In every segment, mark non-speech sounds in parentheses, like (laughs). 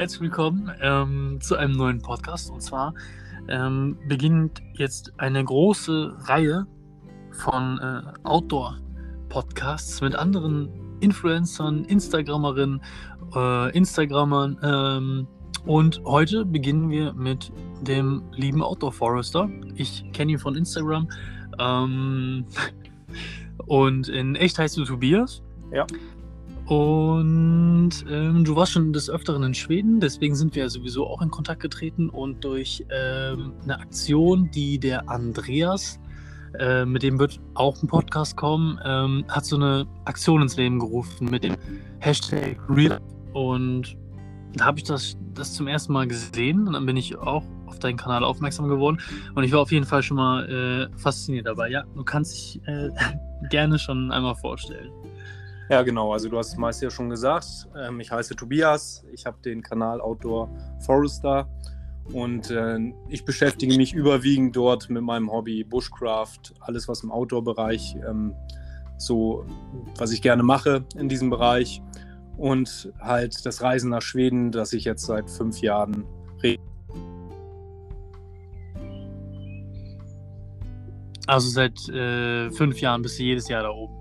herzlich willkommen ähm, zu einem neuen Podcast. Und zwar ähm, beginnt jetzt eine große Reihe von äh, Outdoor-Podcasts mit anderen Influencern, Instagrammerinnen, äh, Instagrammern. Ähm, und heute beginnen wir mit dem lieben Outdoor Forester. Ich kenne ihn von Instagram. Ähm, (laughs) und in echt heißt du Tobias. Ja. Und ähm, du warst schon des Öfteren in Schweden, deswegen sind wir ja sowieso auch in Kontakt getreten und durch ähm, eine Aktion, die der Andreas, äh, mit dem wird auch ein Podcast kommen, ähm, hat so eine Aktion ins Leben gerufen mit dem Hashtag Real. Und da habe ich das, das zum ersten Mal gesehen und dann bin ich auch auf deinen Kanal aufmerksam geworden und ich war auf jeden Fall schon mal äh, fasziniert dabei. Ja, du kannst dich äh, (laughs) gerne schon einmal vorstellen. Ja, genau. Also du hast es meist ja schon gesagt. Ähm, ich heiße Tobias. Ich habe den Kanal Outdoor Forester und äh, ich beschäftige mich überwiegend dort mit meinem Hobby Bushcraft, alles was im Outdoor-Bereich ähm, so, was ich gerne mache in diesem Bereich und halt das Reisen nach Schweden, das ich jetzt seit fünf Jahren rede. Also seit äh, fünf Jahren bist du jedes Jahr da oben.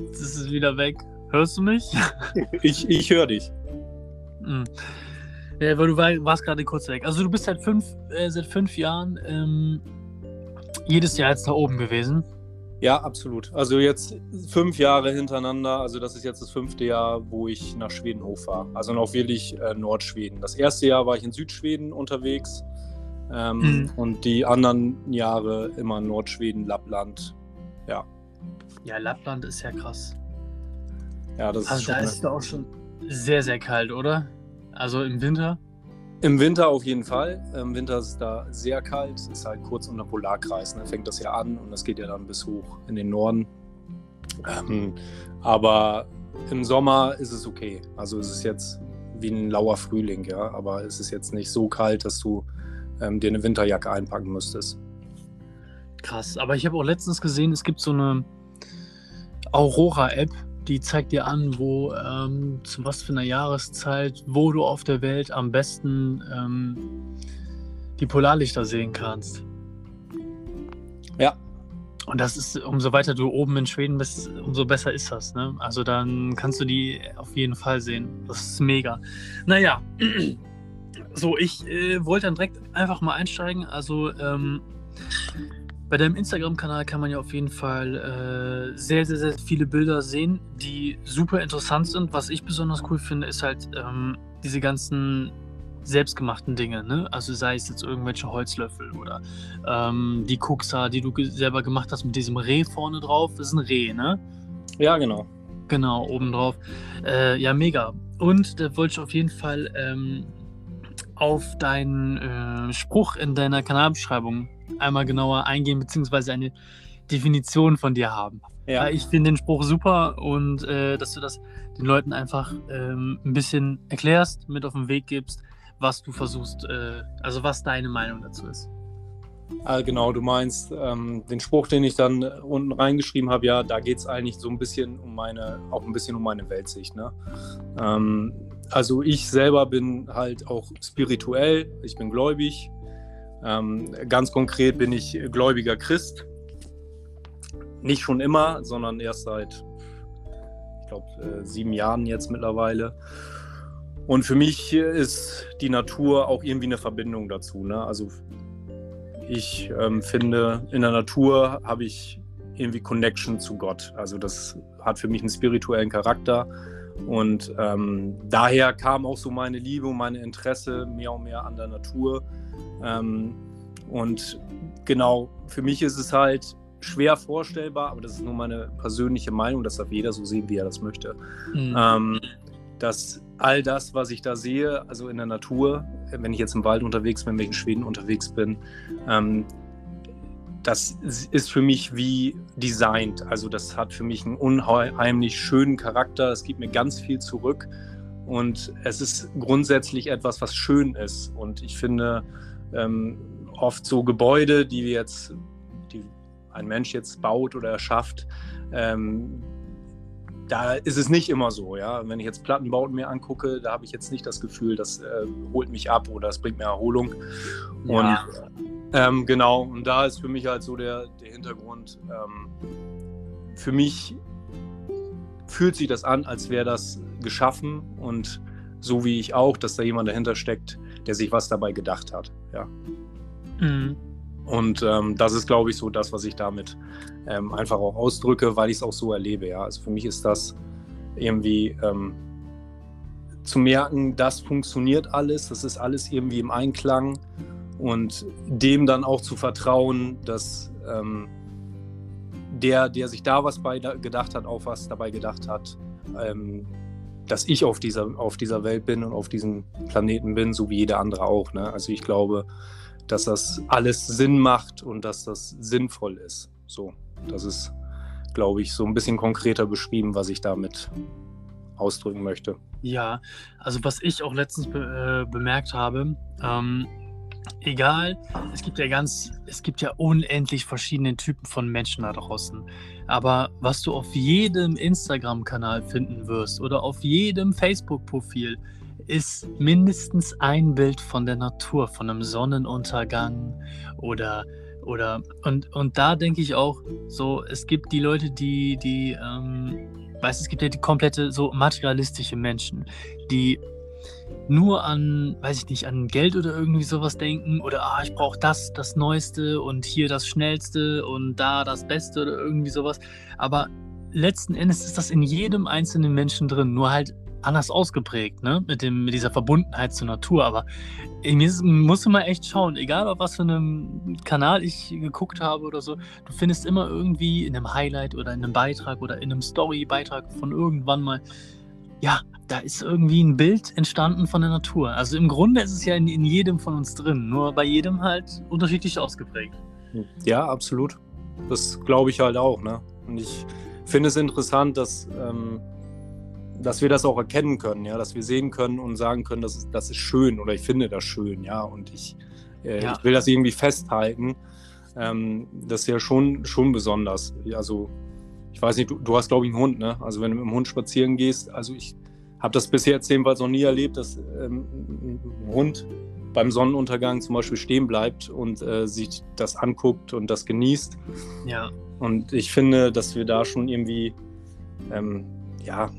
Jetzt ist es wieder weg. Hörst du mich? (laughs) Ich, ich höre dich. Hm. Ja, weil du war, warst gerade kurz weg. Also du bist seit fünf, äh, seit fünf Jahren ähm, jedes Jahr jetzt da oben gewesen. Ja, absolut. Also jetzt fünf Jahre hintereinander. Also das ist jetzt das fünfte Jahr, wo ich nach Schweden hochfahre. Also noch wirklich äh, Nordschweden. Das erste Jahr war ich in Südschweden unterwegs. Ähm, mhm. Und die anderen Jahre immer Nordschweden, Lappland. Ja. Ja, Lappland ist ja krass. Ja, das also ist da schon. ist es auch schon sehr, sehr kalt, oder? Also im Winter? Im Winter auf jeden Fall. Im Winter ist es da sehr kalt. Es ist halt kurz unter Polarkreis. Da ne? fängt das ja an und das geht ja dann bis hoch in den Norden. Ähm, aber im Sommer ist es okay. Also es ist jetzt wie ein lauer Frühling, ja. Aber es ist jetzt nicht so kalt, dass du ähm, dir eine Winterjacke einpacken müsstest. Krass. Aber ich habe auch letztens gesehen, es gibt so eine Aurora-App, die zeigt dir an, wo ähm, zu was für einer Jahreszeit, wo du auf der Welt am besten ähm, die Polarlichter sehen kannst. Ja. Und das ist, umso weiter du oben in Schweden bist, umso besser ist das. Ne? Also dann kannst du die auf jeden Fall sehen. Das ist mega. Naja, (clears throat) so, ich äh, wollte dann direkt einfach mal einsteigen. Also, ähm, bei deinem Instagram-Kanal kann man ja auf jeden Fall äh, sehr, sehr, sehr viele Bilder sehen, die super interessant sind. Was ich besonders cool finde, ist halt ähm, diese ganzen selbstgemachten Dinge. Ne? Also sei es jetzt irgendwelche Holzlöffel oder ähm, die Kuxa, die du selber gemacht hast mit diesem Reh vorne drauf. Das ist ein Reh, ne? Ja, genau. Genau, obendrauf. Äh, ja, mega. Und da wollte ich auf jeden Fall ähm, auf deinen äh, Spruch in deiner Kanalbeschreibung einmal genauer eingehen, beziehungsweise eine Definition von dir haben. Ja. Ich finde den Spruch super und äh, dass du das den Leuten einfach ähm, ein bisschen erklärst, mit auf den Weg gibst, was du versuchst, äh, also was deine Meinung dazu ist. Ah, genau, du meinst ähm, den Spruch, den ich dann unten reingeschrieben habe, ja, da geht es eigentlich so ein bisschen um meine, auch ein bisschen um meine Weltsicht. Ne? Ähm, also ich selber bin halt auch spirituell, ich bin gläubig, ähm, ganz konkret bin ich gläubiger Christ. Nicht schon immer, sondern erst seit, ich glaube, äh, sieben Jahren jetzt mittlerweile. Und für mich ist die Natur auch irgendwie eine Verbindung dazu. Ne? Also ich ähm, finde, in der Natur habe ich irgendwie Connection zu Gott. Also das hat für mich einen spirituellen Charakter. Und ähm, daher kam auch so meine Liebe und meine Interesse mehr und mehr an der Natur. Ähm, und genau, für mich ist es halt schwer vorstellbar, aber das ist nur meine persönliche Meinung, das darf jeder so sehen, wie er das möchte. Mhm. Ähm, dass all das, was ich da sehe, also in der Natur, wenn ich jetzt im Wald unterwegs bin, wenn ich in Schweden unterwegs bin, ähm, das ist für mich wie designt. Also das hat für mich einen unheimlich schönen Charakter. Es gibt mir ganz viel zurück und es ist grundsätzlich etwas, was schön ist. Und ich finde, ähm, oft so Gebäude, die jetzt, die ein Mensch jetzt baut oder erschafft, ähm, da ist es nicht immer so, ja. Wenn ich jetzt Plattenbauten mir angucke, da habe ich jetzt nicht das Gefühl, das äh, holt mich ab oder das bringt mir Erholung. Ja. Und ähm, genau, und da ist für mich halt so der, der Hintergrund. Ähm, für mich fühlt sich das an, als wäre das geschaffen und so wie ich auch, dass da jemand dahinter steckt, der sich was dabei gedacht hat. Ja. Mhm. Und ähm, das ist, glaube ich, so das, was ich damit ähm, einfach auch ausdrücke, weil ich es auch so erlebe. Ja. Also für mich ist das irgendwie ähm, zu merken, das funktioniert alles, das ist alles irgendwie im Einklang und dem dann auch zu vertrauen, dass ähm, der, der sich da was bei gedacht hat, auch was dabei gedacht hat, ähm, dass ich auf dieser, auf dieser Welt bin und auf diesem Planeten bin, so wie jeder andere auch. Ne? Also ich glaube, dass das alles Sinn macht und dass das sinnvoll ist. So, das ist, glaube ich, so ein bisschen konkreter beschrieben, was ich damit ausdrücken möchte. Ja, also was ich auch letztens be äh, bemerkt habe, ähm, egal, es gibt ja ganz, es gibt ja unendlich verschiedene Typen von Menschen da draußen. Aber was du auf jedem Instagram-Kanal finden wirst oder auf jedem Facebook-Profil, ist mindestens ein Bild von der Natur, von einem Sonnenuntergang oder oder und, und da denke ich auch so, es gibt die Leute, die, die, ähm, weißt es gibt ja die komplette so materialistische Menschen, die nur an, weiß ich nicht, an Geld oder irgendwie sowas denken oder ah, ich brauche das, das Neueste und hier das Schnellste und da das Beste oder irgendwie sowas. Aber letzten Endes ist das in jedem einzelnen Menschen drin, nur halt anders ausgeprägt, ne? Mit, dem, mit dieser Verbundenheit zur Natur. Aber mir muss immer echt schauen, egal auf was für einem Kanal ich geguckt habe oder so, du findest immer irgendwie in einem Highlight oder in einem Beitrag oder in einem Story-Beitrag von irgendwann mal, ja, da ist irgendwie ein Bild entstanden von der Natur. Also im Grunde ist es ja in, in jedem von uns drin, nur bei jedem halt unterschiedlich ausgeprägt. Ja, absolut. Das glaube ich halt auch. Ne? Und ich finde es interessant, dass, ähm, dass wir das auch erkennen können, ja, dass wir sehen können und sagen können, das ist, das ist schön oder ich finde das schön, ja, und ich, äh, ja. ich will das irgendwie festhalten. Ähm, das ist ja schon, schon besonders. Also, ich weiß nicht, du, du hast, glaube ich, einen Hund, ne? Also, wenn du mit dem Hund spazieren gehst, also ich habe das bisher jetzt jedenfalls noch nie erlebt, dass ähm, ein Hund beim Sonnenuntergang zum Beispiel stehen bleibt und äh, sich das anguckt und das genießt. Ja. Und ich finde, dass wir da schon irgendwie, ähm, ja,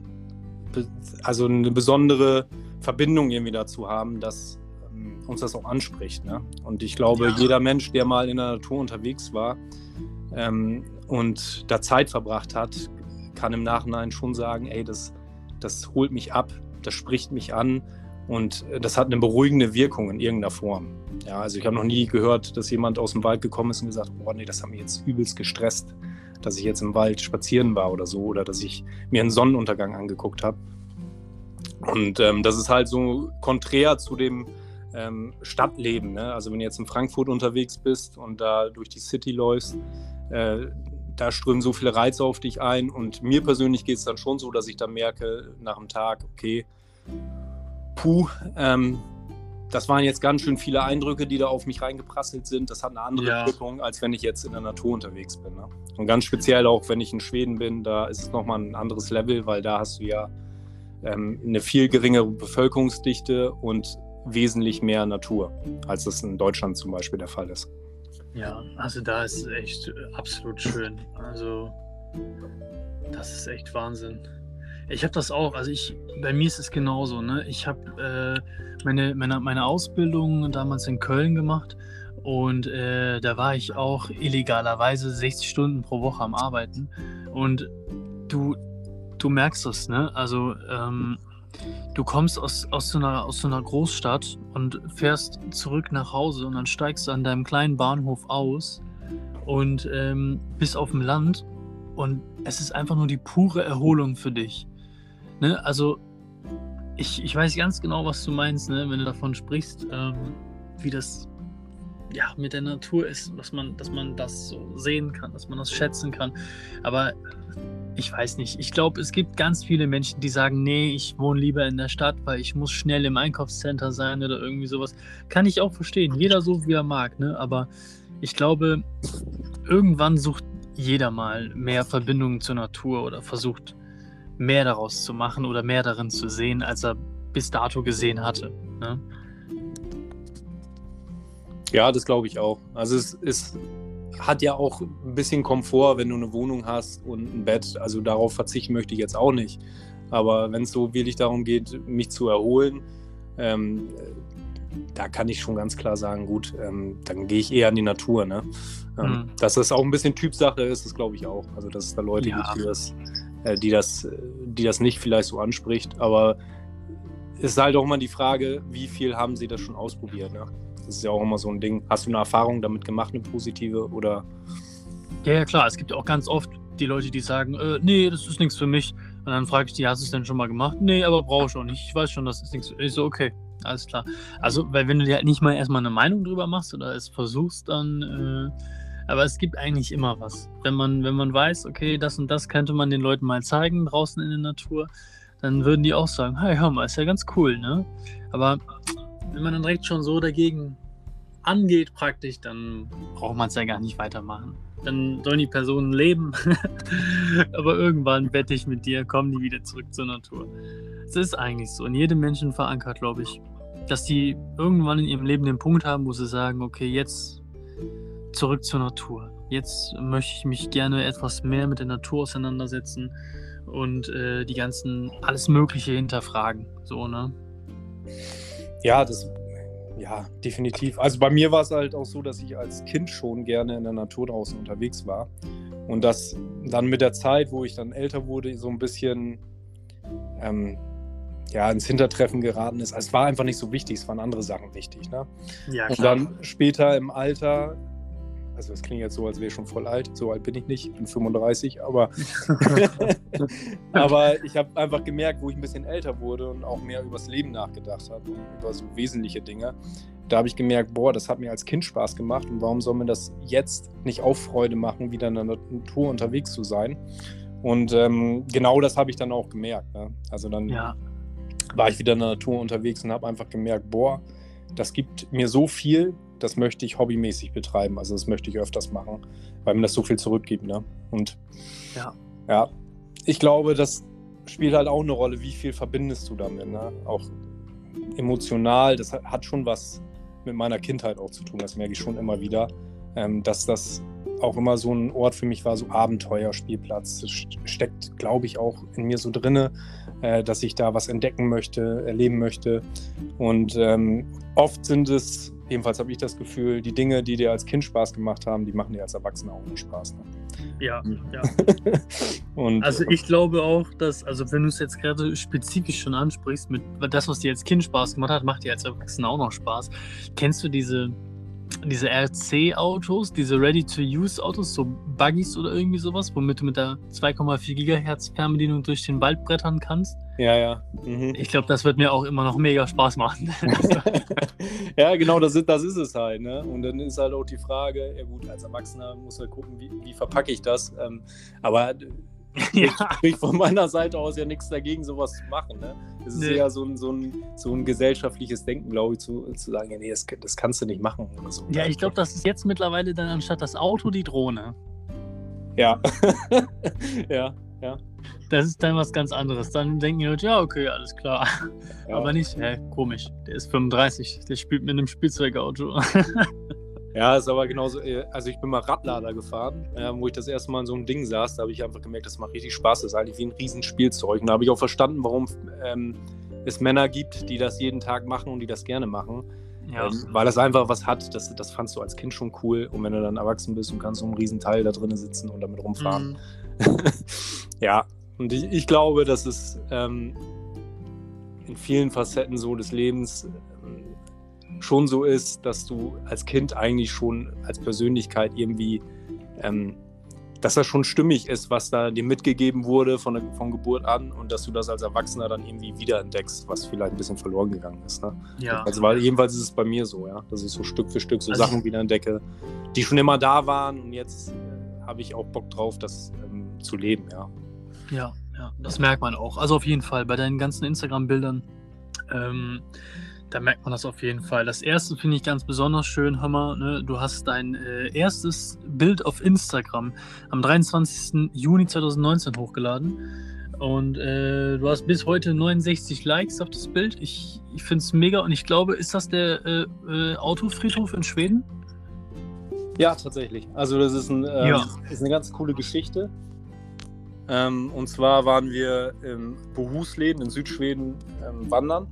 also eine besondere Verbindung irgendwie dazu haben, dass ähm, uns das auch anspricht. Ne? Und ich glaube, ja. jeder Mensch, der mal in der Natur unterwegs war ähm, und da Zeit verbracht hat, kann im Nachhinein schon sagen, ey, das, das holt mich ab, das spricht mich an und das hat eine beruhigende Wirkung in irgendeiner Form. Ja, also ich habe noch nie gehört, dass jemand aus dem Wald gekommen ist und gesagt, boah, nee, das hat mich jetzt übelst gestresst dass ich jetzt im Wald spazieren war oder so oder dass ich mir einen Sonnenuntergang angeguckt habe. Und ähm, das ist halt so konträr zu dem ähm, Stadtleben. Ne? Also wenn du jetzt in Frankfurt unterwegs bist und da durch die City läufst, äh, da strömen so viele Reize auf dich ein. Und mir persönlich geht es dann schon so, dass ich dann merke nach dem Tag, okay, puh, ähm, das waren jetzt ganz schön viele Eindrücke, die da auf mich reingeprasselt sind. Das hat eine andere ja. Wirkung, als wenn ich jetzt in der Natur unterwegs bin. Ne? Und ganz speziell auch, wenn ich in Schweden bin, da ist es nochmal ein anderes Level, weil da hast du ja ähm, eine viel geringere Bevölkerungsdichte und wesentlich mehr Natur, als das in Deutschland zum Beispiel der Fall ist. Ja, also da ist es echt absolut schön. Also das ist echt Wahnsinn. Ich habe das auch, also ich, bei mir ist es genauso, ne? Ich habe äh, meine, meine, meine Ausbildung damals in Köln gemacht und äh, da war ich auch illegalerweise 60 Stunden pro Woche am Arbeiten. Und du, du merkst das, ne? Also ähm, du kommst aus, aus, so einer, aus so einer Großstadt und fährst zurück nach Hause und dann steigst du an deinem kleinen Bahnhof aus und ähm, bist auf dem Land und es ist einfach nur die pure Erholung für dich. Ne? Also, ich, ich weiß ganz genau, was du meinst, ne? wenn du davon sprichst, ähm, wie das ja, mit der Natur ist, dass man, dass man das so sehen kann, dass man das schätzen kann. Aber ich weiß nicht. Ich glaube, es gibt ganz viele Menschen, die sagen, nee, ich wohne lieber in der Stadt, weil ich muss schnell im Einkaufscenter sein oder irgendwie sowas. Kann ich auch verstehen. Jeder so, wie er mag. Ne? Aber ich glaube, irgendwann sucht jeder mal mehr Verbindungen zur Natur oder versucht mehr daraus zu machen oder mehr darin zu sehen, als er bis dato gesehen hatte. Ne? Ja, das glaube ich auch. Also es ist hat ja auch ein bisschen Komfort, wenn du eine Wohnung hast und ein Bett. Also darauf verzichten möchte ich jetzt auch nicht. Aber wenn es so wirklich darum geht, mich zu erholen, ähm, da kann ich schon ganz klar sagen, gut, ähm, dann gehe ich eher in die Natur. Ne? Ähm, mhm. Dass das auch ein bisschen Typsache ist, das glaube ich auch. Also dass es da Leute ja. gibt, die das, äh, die, das, die das nicht vielleicht so anspricht. Aber es ist halt auch immer die Frage, wie viel haben sie das schon ausprobiert. Ne? Das ist ja auch immer so ein Ding. Hast du eine Erfahrung damit gemacht, eine positive oder? Ja, ja klar. Es gibt auch ganz oft die Leute, die sagen, äh, nee, das ist nichts für mich. Und dann frage ich die, hast du es denn schon mal gemacht? Nee, aber brauche ich auch nicht. Ich weiß schon, das ist nichts. Ich so, okay, alles klar. Also, weil wenn du dir halt nicht mal erstmal eine Meinung drüber machst oder es versuchst, dann. Äh, aber es gibt eigentlich immer was. Wenn man, wenn man weiß, okay, das und das könnte man den Leuten mal zeigen draußen in der Natur, dann würden die auch sagen, hey, hör mal, ist ja ganz cool, ne? Aber wenn man dann direkt schon so dagegen angeht praktisch, dann braucht man es ja gar nicht weitermachen. Dann sollen die Personen leben, (laughs) aber irgendwann wette ich mit dir, kommen die wieder zurück zur Natur. Es ist eigentlich so, in jedem Menschen verankert, glaube ich, dass die irgendwann in ihrem Leben den Punkt haben, wo sie sagen, okay, jetzt zurück zur Natur. Jetzt möchte ich mich gerne etwas mehr mit der Natur auseinandersetzen und äh, die ganzen, alles Mögliche hinterfragen. So, ne? Ja, das, ja, definitiv. Also bei mir war es halt auch so, dass ich als Kind schon gerne in der Natur draußen unterwegs war. Und das dann mit der Zeit, wo ich dann älter wurde, so ein bisschen ähm, ja, ins Hintertreffen geraten ist. Also es war einfach nicht so wichtig, es waren andere Sachen wichtig. Ne? Ja, und dann später im Alter also das klingt jetzt so, als wäre ich schon voll alt. So alt bin ich nicht, ich bin 35, aber, (laughs) (laughs) aber ich habe einfach gemerkt, wo ich ein bisschen älter wurde und auch mehr übers Leben nachgedacht habe und über so wesentliche Dinge. Da habe ich gemerkt, boah, das hat mir als Kind Spaß gemacht und warum soll mir das jetzt nicht auch Freude machen, wieder in der Natur unterwegs zu sein? Und ähm, genau das habe ich dann auch gemerkt. Ne? Also dann ja. war ich wieder in der Natur unterwegs und habe einfach gemerkt, boah, das gibt mir so viel, das möchte ich hobbymäßig betreiben. Also das möchte ich öfters machen, weil mir das so viel zurückgibt. Ne? Und ja. ja, ich glaube, das spielt halt auch eine Rolle, wie viel verbindest du damit. Ne? Auch emotional, das hat schon was mit meiner Kindheit auch zu tun. Das merke ich schon immer wieder, ähm, dass das auch immer so ein Ort für mich war, so Abenteuerspielplatz. Das steckt, glaube ich, auch in mir so drinne, äh, dass ich da was entdecken möchte, erleben möchte. Und ähm, oft sind es Jedenfalls habe ich das Gefühl, die Dinge, die dir als Kind Spaß gemacht haben, die machen dir als Erwachsener auch nicht Spaß. Ne? Ja, hm. ja. (laughs) und, also ich glaube auch, dass, also wenn du es jetzt gerade spezifisch schon ansprichst, mit das, was dir als Kind Spaß gemacht hat, macht dir als Erwachsener auch noch Spaß. Kennst du diese diese RC-Autos, diese Ready-to-Use-Autos, so Buggies oder irgendwie sowas, womit du mit der 2,4 Gigahertz Fernbedienung durch den Wald brettern kannst. Ja, ja. Mhm. Ich glaube, das wird mir auch immer noch mega Spaß machen. (laughs) (laughs) ja, genau, das ist, das ist es halt. Ne? Und dann ist halt auch die Frage, ja gut, als Erwachsener muss man gucken, wie, wie verpacke ich das. Ähm, aber (laughs) ja. ich von meiner Seite aus ja nichts dagegen, sowas zu machen. Ne? Es ist nee. eher so ein, so, ein, so ein gesellschaftliches Denken, glaube ich, zu, zu sagen, ja, nee, das, das kannst du nicht machen oder so. Ja, ich glaube, das ist jetzt mittlerweile dann anstatt das Auto die Drohne. Ja. (laughs) ja, ja. Das ist dann was ganz anderes. Dann denken die Leute, ja, okay, alles klar. Ja. Aber nicht, hä, komisch. Der ist 35, der spielt mit einem Spielzeugauto. (laughs) Ja, ist aber genauso. Äh, also, ich bin mal Radlader gefahren, äh, wo ich das erste Mal in so einem Ding saß. Da habe ich einfach gemerkt, das macht richtig Spaß. Das ist eigentlich wie ein Riesenspielzeug. Und da habe ich auch verstanden, warum ähm, es Männer gibt, die das jeden Tag machen und die das gerne machen. Ja. Ähm, weil das einfach was hat, das, das fandst du als Kind schon cool. Und wenn du dann erwachsen bist und kannst so einen Riesenteil da drinnen sitzen und damit rumfahren. Mhm. (laughs) ja, und ich, ich, glaube, dass es ähm, in vielen Facetten so des Lebens schon so ist, dass du als Kind eigentlich schon als Persönlichkeit irgendwie, ähm, dass das schon stimmig ist, was da dir mitgegeben wurde von, der, von Geburt an und dass du das als Erwachsener dann irgendwie wiederentdeckst, was vielleicht ein bisschen verloren gegangen ist. Ne? Ja. Also weil, jedenfalls ist es bei mir so, ja, dass ich so Stück für Stück so also Sachen wiederentdecke, die schon immer da waren und jetzt äh, habe ich auch Bock drauf, das ähm, zu leben, ja. Ja, ja, das merkt man auch. Also auf jeden Fall bei deinen ganzen Instagram-Bildern. Ähm, da merkt man das auf jeden Fall. Das erste finde ich ganz besonders schön, Hammer. Ne? Du hast dein äh, erstes Bild auf Instagram am 23. Juni 2019 hochgeladen. Und äh, du hast bis heute 69 Likes auf das Bild. Ich, ich finde es mega und ich glaube, ist das der äh, äh, Autofriedhof in Schweden? Ja, tatsächlich. Also das ist, ein, ähm, Ja. ist eine ganz coole Geschichte. Ähm, und zwar waren wir im Bohuslän in Südschweden ähm, wandern.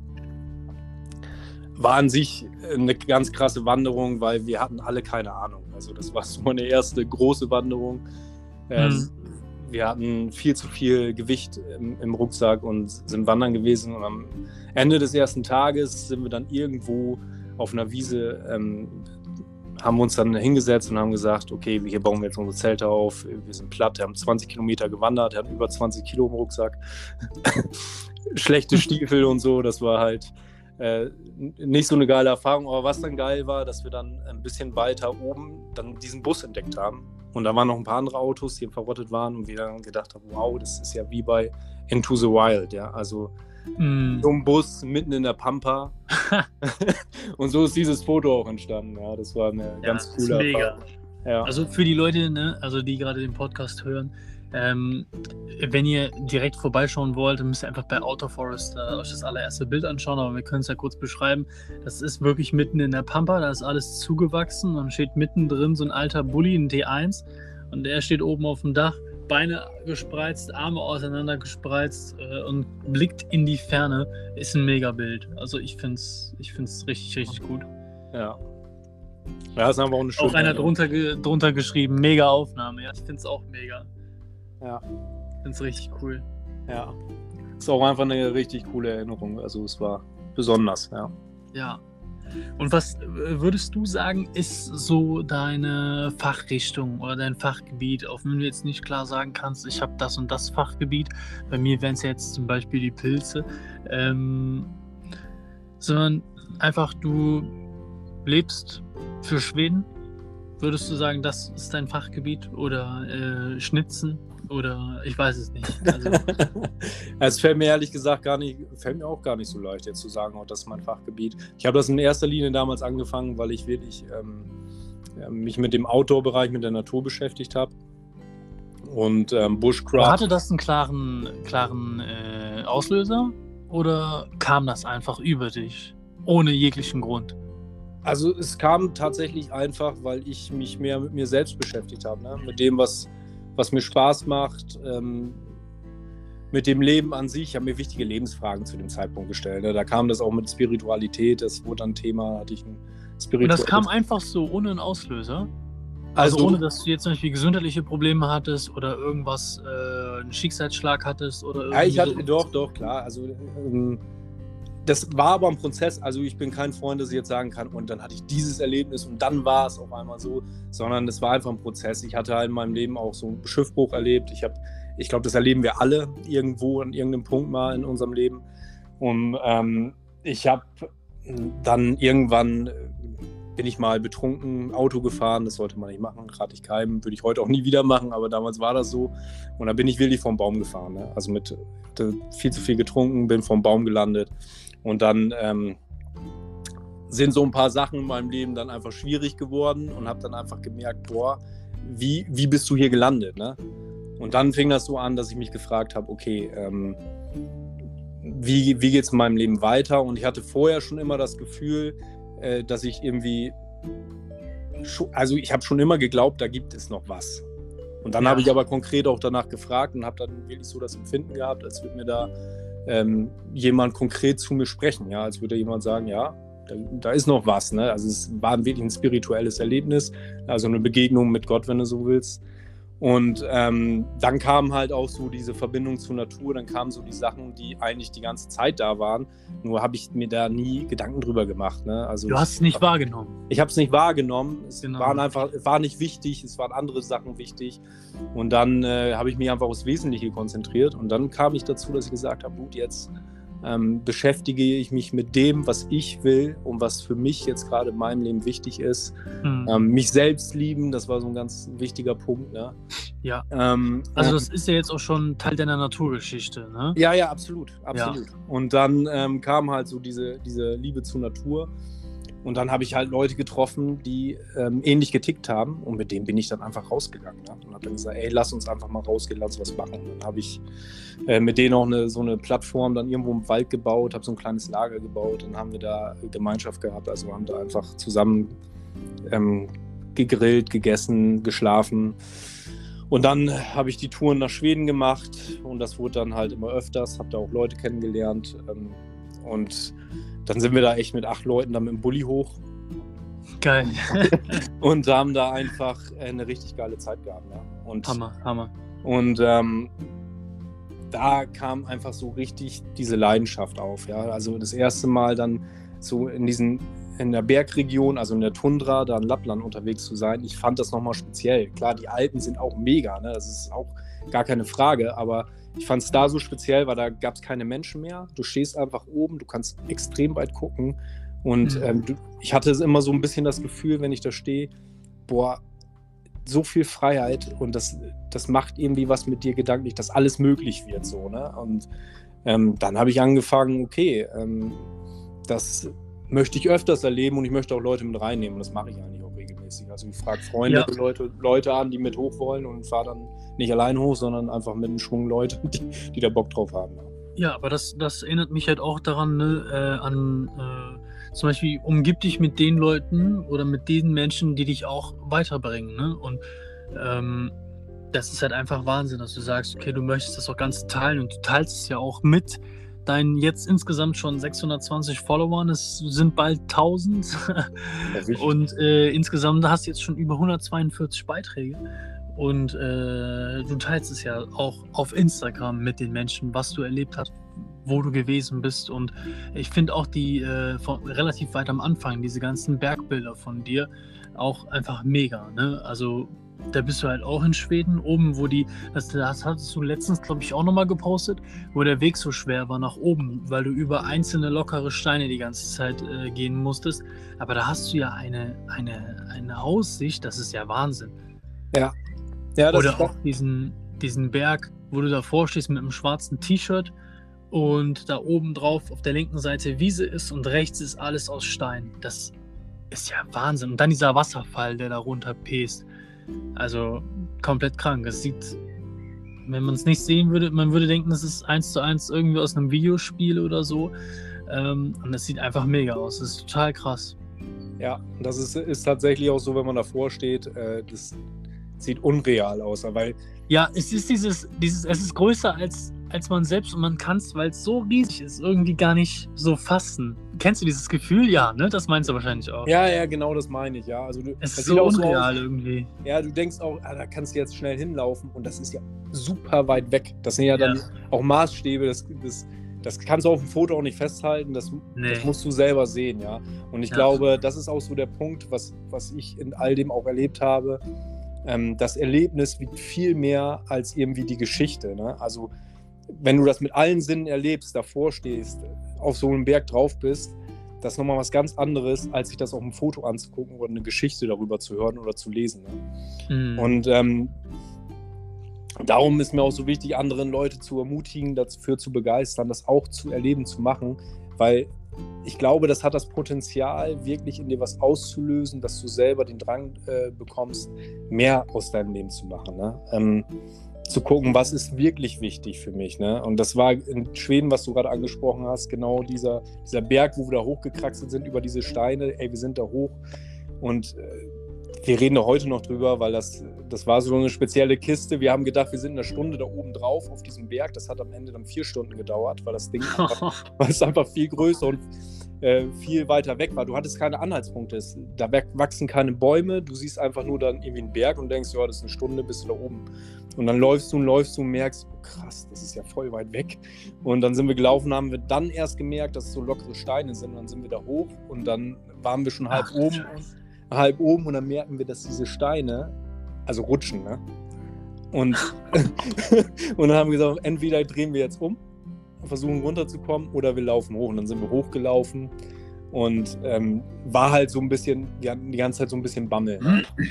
War an sich eine ganz krasse Wanderung, weil wir hatten alle keine Ahnung. Also das war (laughs) so meine erste große Wanderung. Ähm, Mhm. Wir hatten viel zu viel Gewicht im, im Rucksack und sind wandern gewesen. Und am Ende des ersten Tages sind wir dann irgendwo auf einer Wiese ähm, haben wir uns dann hingesetzt und haben gesagt, okay, hier bauen wir jetzt unsere Zelte auf, wir sind platt, wir haben 20 Kilometer gewandert, haben über 20 Kilo im Rucksack, (laughs) schlechte Stiefel und so, das war halt äh, nicht so eine geile Erfahrung, aber was dann geil war, dass wir dann ein bisschen weiter oben dann diesen Bus entdeckt haben und da waren noch ein paar andere Autos, die verrottet waren und wir dann gedacht haben, wow, das ist ja wie bei Into the Wild, ja, also Mm. so ein Bus mitten in der Pampa. (laughs) (laughs) und so ist dieses Foto auch entstanden. Ja, das war eine Ja, ganz coole. Erfahrung. Ja. Also für die Leute, ne, also die gerade den Podcast hören, ähm, wenn ihr direkt vorbeischauen wollt, müsst ihr einfach bei Autoforest äh, euch das allererste Bild anschauen, aber wir können es ja kurz beschreiben. Das ist wirklich mitten in der Pampa, da ist alles zugewachsen und steht mittendrin so ein alter Bulli, ein T1 und der steht oben auf dem Dach, Beine gespreizt, Arme auseinander gespreizt äh, und blickt in die Ferne. Ist ein mega Bild. Also ich finde es ich find's richtig, richtig gut. ja. Ja, ist einfach auch eine schöne Auch einer drunter, ge drunter geschrieben, mega Aufnahme. Ja, ich finde es auch mega. Ja. Es richtig cool. ja. Ist auch einfach eine richtig coole Erinnerung. Also es war besonders, ja. Ja. Und was äh, würdest du sagen, ist so deine Fachrichtung oder dein Fachgebiet, auf dem du jetzt nicht klar sagen kannst, ich habe das und das Fachgebiet. Bei mir wären es jetzt zum Beispiel die Pilze. Ähm, sondern einfach du lebst für Schweden. Würdest du sagen, das ist dein Fachgebiet? Oder äh, Schnitzen? Oder ich weiß es nicht. Also, (laughs) es fällt mir ehrlich gesagt gar nicht, fällt mir auch gar nicht so leicht, jetzt zu sagen, oh, das ist mein Fachgebiet. Ich habe das in erster Linie damals angefangen, weil ich wirklich ähm, mich mit dem Outdoor-Bereich, mit der Natur beschäftigt habe. Und ähm, Bushcraft. hatte das einen klaren, klaren äh, Auslöser oder kam das einfach über dich? Ohne jeglichen Grund. Also es kam tatsächlich einfach, weil ich mich mehr mit mir selbst beschäftigt habe, ne? mit dem, was, was mir Spaß macht, ähm, mit dem Leben an sich. Ich habe mir wichtige Lebensfragen zu dem Zeitpunkt gestellt. Ne? Da kam das auch mit Spiritualität, das wurde ein Thema, hatte ich ein Und spirituelles... das kam einfach so ohne einen Auslöser? Also, also, ohne, dass du jetzt zum Beispiel gesundheitliche Probleme hattest oder irgendwas, äh, einen Schicksalsschlag hattest oder ja, ich hatte, doch, doch, klar. Also ähm, das war aber ein Prozess. Also ich bin kein Freund, dass ich jetzt sagen kann, und dann hatte ich dieses Erlebnis und dann war es auf einmal so, sondern es war einfach ein Prozess. Ich hatte halt in meinem Leben auch so einen Schiffbruch erlebt. Ich habe, ich glaube, das erleben wir alle irgendwo an irgendeinem Punkt mal in unserem Leben. Und ähm, ich habe dann irgendwann äh, bin ich mal betrunken Auto gefahren. Das sollte man nicht machen, rate ich keinem. Würde ich heute auch nie wieder machen, aber damals war das so. Und da bin ich wirklich vom Baum gefahren. Ne? Also mit äh, viel zu viel getrunken, bin vom Baum gelandet. Und dann ähm, sind so ein paar Sachen in meinem Leben dann einfach schwierig geworden und habe dann einfach gemerkt, boah, wie, wie bist du hier gelandet? Ne? Und dann fing das so an, dass ich mich gefragt habe, okay, ähm, wie, wie geht es in meinem Leben weiter? Und ich hatte vorher schon immer das Gefühl, äh, dass ich irgendwie, also ich habe schon immer geglaubt, da gibt es noch was. Und dann Ja. habe ich aber konkret auch danach gefragt und habe dann wirklich so das Empfinden gehabt, als würde mir da ähm, jemand konkret zu mir sprechen, ja, als würde jemand sagen, ja, da, da ist noch was, ne? Also es war wirklich ein spirituelles Erlebnis, also eine Begegnung mit Gott, wenn du so willst. Und ähm, dann kam halt auch so diese Verbindung zur Natur, dann kamen so die Sachen, die eigentlich die ganze Zeit da waren. Nur habe ich mir da nie Gedanken drüber gemacht. Ne? Also Du hast es nicht wahrgenommen. ich habe es nicht wahrgenommen. Es Genau. waren einfach, war nicht wichtig, es waren andere Sachen wichtig. Und dann äh, habe ich mich einfach aufs Wesentliche konzentriert. Und dann kam ich dazu, dass ich gesagt habe, gut, jetzt ähm, beschäftige ich mich mit dem, was ich will und was für mich jetzt gerade in meinem Leben wichtig ist. Hm. Ähm, mich selbst lieben, das war so ein ganz wichtiger Punkt. Ne? Ja. Ähm, Also das ist ja jetzt auch schon Teil deiner Naturgeschichte, ne? ja, ja, absolut, absolut. Und dann ähm, kam halt so diese, diese Liebe zur Natur. Und dann habe ich halt Leute getroffen, die ähm, ähnlich getickt haben. Und mit denen bin ich dann einfach rausgegangen. Ne? Und habe dann gesagt, ey, lass uns einfach mal rausgehen, lass was machen. Und dann habe ich äh, mit denen auch eine, so eine Plattform dann irgendwo im Wald gebaut, habe so ein kleines Lager gebaut. Dann haben wir da Gemeinschaft gehabt. Also haben da einfach zusammen ähm, gegrillt, gegessen, geschlafen. Und dann habe ich die Touren nach Schweden gemacht und das wurde dann halt immer öfters, habe da auch Leute kennengelernt. Ähm, und dann sind wir da echt mit acht Leuten da mit dem Bulli hoch. Geil. (laughs) und haben da einfach eine richtig geile Zeit gehabt. Ja. Und, Hammer, Hammer. Und ähm, da kam einfach so richtig diese Leidenschaft auf. Ja. Also das erste Mal dann so in diesen in der Bergregion, also in der Tundra, da in Lappland unterwegs zu sein. Ich fand das nochmal speziell. Klar, die Alpen sind auch mega, ne? das ist auch gar keine Frage, aber ich fand es da so speziell, weil da gab es keine Menschen mehr. Du stehst einfach oben, du kannst extrem weit gucken. Und mhm. ähm, du, ich hatte immer so ein bisschen das Gefühl, wenn ich da stehe, boah, so viel Freiheit und das, das macht irgendwie was mit dir gedanklich, dass alles möglich wird so. Ne? Und ähm, dann habe ich angefangen, okay, ähm, das möchte ich öfters erleben und ich möchte auch Leute mit reinnehmen und das mache ich eigentlich regelmäßig. Also ich frage Freunde, ja. Leute, Leute an, die mit hoch wollen und fahre dann nicht allein hoch, sondern einfach mit einem Schwung Leute, die, die da Bock drauf haben. Ja, aber das, das erinnert mich halt auch daran, ne, äh, an äh, zum Beispiel, umgib dich mit den Leuten oder mit den Menschen, die dich auch weiterbringen. Ne? Und ähm, das ist halt einfach Wahnsinn, dass du sagst, okay, du möchtest das auch ganz teilen und du teilst es ja auch mit deinen jetzt insgesamt schon 620 Followern. Es sind bald 1000. und äh, insgesamt hast du jetzt schon über 142 Beiträge. Und äh, du teilst es ja auch auf Instagram mit den Menschen, was du erlebt hast, wo du gewesen bist. Und ich finde auch die äh, von, relativ weit am Anfang, diese ganzen Bergbilder von dir, auch einfach mega. Ne? Also da bist du halt auch in Schweden, oben, wo die, das, das hattest du letztens, glaube ich, auch nochmal gepostet, wo der Weg so schwer war nach oben, weil du über einzelne lockere Steine die ganze Zeit äh, gehen musstest. Aber da hast du ja eine, eine, eine Aussicht, das ist ja Wahnsinn. Ja, ja, das Oder auch diesen, diesen Berg, wo du davor stehst mit einem schwarzen T-Shirt und da oben drauf auf der linken Seite Wiese ist und rechts ist alles aus Stein. Das ist ja Wahnsinn. Und dann dieser Wasserfall, der da runter pest. Also komplett krank. Es sieht, wenn man es nicht sehen würde, man würde denken, das ist eins zu eins irgendwie aus einem Videospiel oder so. Ähm, und es sieht einfach mega aus. Das ist total krass. Ja, das ist, ist tatsächlich auch so, wenn man davor steht. Äh, das sieht unreal aus, weil. Ja, es ist dieses, dieses, es ist größer als, als man selbst und man kann es, weil es so riesig ist, irgendwie gar nicht so fassen. Kennst du dieses Gefühl? Ja, ne? Das meinst du wahrscheinlich auch. Ja, ja, genau das meine ich, ja. Also du, es ist so unreal so irgendwie. Ja, du denkst auch, ah, da kannst du jetzt schnell hinlaufen und das ist ja super weit weg. Das sind ja dann ja. auch Maßstäbe, das, das, das kannst du auf dem Foto auch nicht festhalten, das, nee. das musst du selber sehen, ja. Und ich ja. glaube, das ist auch so der Punkt, was, was ich in all dem auch erlebt habe ähm, das Erlebnis wiegt viel mehr als irgendwie die Geschichte. Ne? Also wenn du das mit allen Sinnen erlebst, davor stehst, auf so einem Berg drauf bist, das ist nochmal was ganz anderes, als sich das auf einem Foto anzugucken oder eine Geschichte darüber zu hören oder zu lesen. Ne? Mhm. Und ähm, darum ist mir auch so wichtig, anderen Leute zu ermutigen, dafür zu begeistern, das auch zu erleben, zu machen, weil ich glaube, das hat das Potenzial, wirklich in dir was auszulösen, dass du selber den Drang äh, bekommst, mehr aus deinem Leben zu machen. Ne? Ähm, zu gucken, was ist wirklich wichtig für mich. Ne? Und das war in Schweden, was du gerade angesprochen hast, genau dieser, dieser Berg, wo wir da hochgekraxelt sind über diese Steine. Ey, wir sind da hoch und äh, wir reden da heute noch drüber, weil das, das war so eine spezielle Kiste. Wir haben gedacht, wir sind eine Stunde da oben drauf auf diesem Berg. Das hat am Ende dann vier Stunden gedauert, weil das Ding (laughs) einfach, weil es einfach viel größer und äh, viel weiter weg war. Du hattest keine Anhaltspunkte. Da wachsen keine Bäume. Du siehst einfach nur dann irgendwie einen Berg und denkst, ja, das ist eine Stunde, bist du da oben. Und dann läufst du und läufst du und merkst, oh krass, das ist ja voll weit weg. Und dann sind wir gelaufen, haben wir dann erst gemerkt, dass es so lockere Steine sind. Und dann sind wir da hoch und dann waren wir schon halb Ach, oben. Scheiße halb oben und dann merken wir, dass diese Steine, also rutschen, ne? Und, (laughs) (laughs) und dann haben wir gesagt, entweder drehen wir jetzt um, versuchen runterzukommen oder wir laufen hoch. Und dann sind wir hochgelaufen und ähm, war halt so ein bisschen, wir hatten die ganze Zeit so ein bisschen Bammel.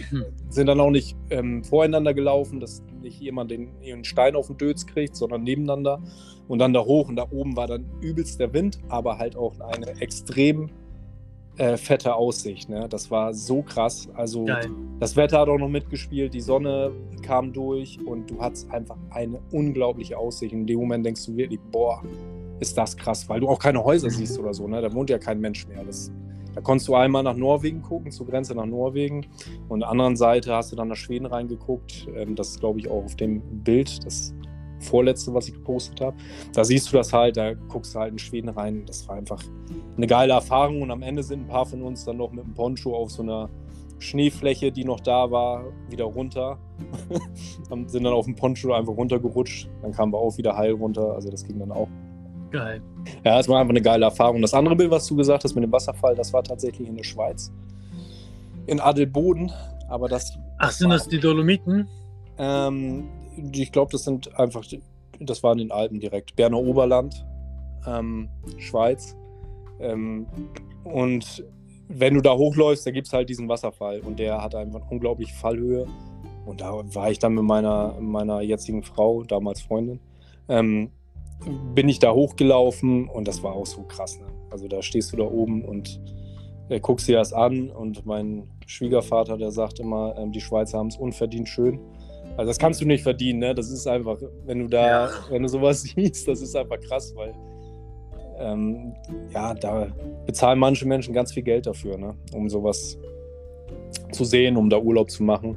(clears throat) Sind dann auch nicht ähm, voreinander gelaufen, dass nicht jemand den, den Stein auf den Dötz kriegt, sondern nebeneinander. Und dann da hoch und da oben war dann übelst der Wind, aber halt auch eine extrem äh, fette Aussicht. Ne? Das war so krass. Also Geil. das Wetter hat auch noch mitgespielt, die Sonne kam durch und du hattest einfach eine unglaubliche Aussicht. Und in dem Moment denkst du wirklich, boah, ist das krass, weil du auch keine Häuser siehst oder so. Ne? Da wohnt ja kein Mensch mehr. Das, da konntest du einmal nach Norwegen gucken, zur Grenze nach Norwegen. Und der anderen Seite hast du dann nach Schweden reingeguckt. Ähm, das ist, glaube ich, auch auf dem Bild, das vorletzte, was ich gepostet habe. Da siehst du das halt, da guckst du halt in Schweden rein. Das war einfach eine geile Erfahrung. Und am Ende sind ein paar von uns dann noch mit dem Poncho auf so einer Schneefläche, die noch da war, wieder runter. (laughs) sind dann auf dem Poncho einfach runtergerutscht. Dann kamen wir auch wieder heil runter. Also das ging dann auch. Geil. Ja, es war einfach eine geile Erfahrung. Das andere Bild, was du gesagt hast mit dem Wasserfall, das war tatsächlich in der Schweiz. In Adelboden. Aber das. Ach, sind das die Dolomiten? Ähm, ich glaube, das sind einfach, das war in den Alpen direkt. Berner Oberland, ähm, Schweiz. Ähm, und wenn du da hochläufst, da gibt es halt diesen Wasserfall und der hat einfach eine unglaubliche Fallhöhe. Und da war ich dann mit meiner, meiner jetzigen Frau, damals Freundin, ähm, bin ich da hochgelaufen und das war auch so krass. Ne? Also da stehst du da oben und äh, guckst dir das an und mein Schwiegervater, der sagt immer, ähm, die Schweizer haben es unverdient schön. Also das kannst du nicht verdienen, ne? Das ist einfach, wenn du da, ja. wenn du sowas (laughs) siehst, das ist einfach krass, weil ähm, ja, da bezahlen manche Menschen ganz viel Geld dafür, ne? Um sowas zu sehen, um da Urlaub zu machen.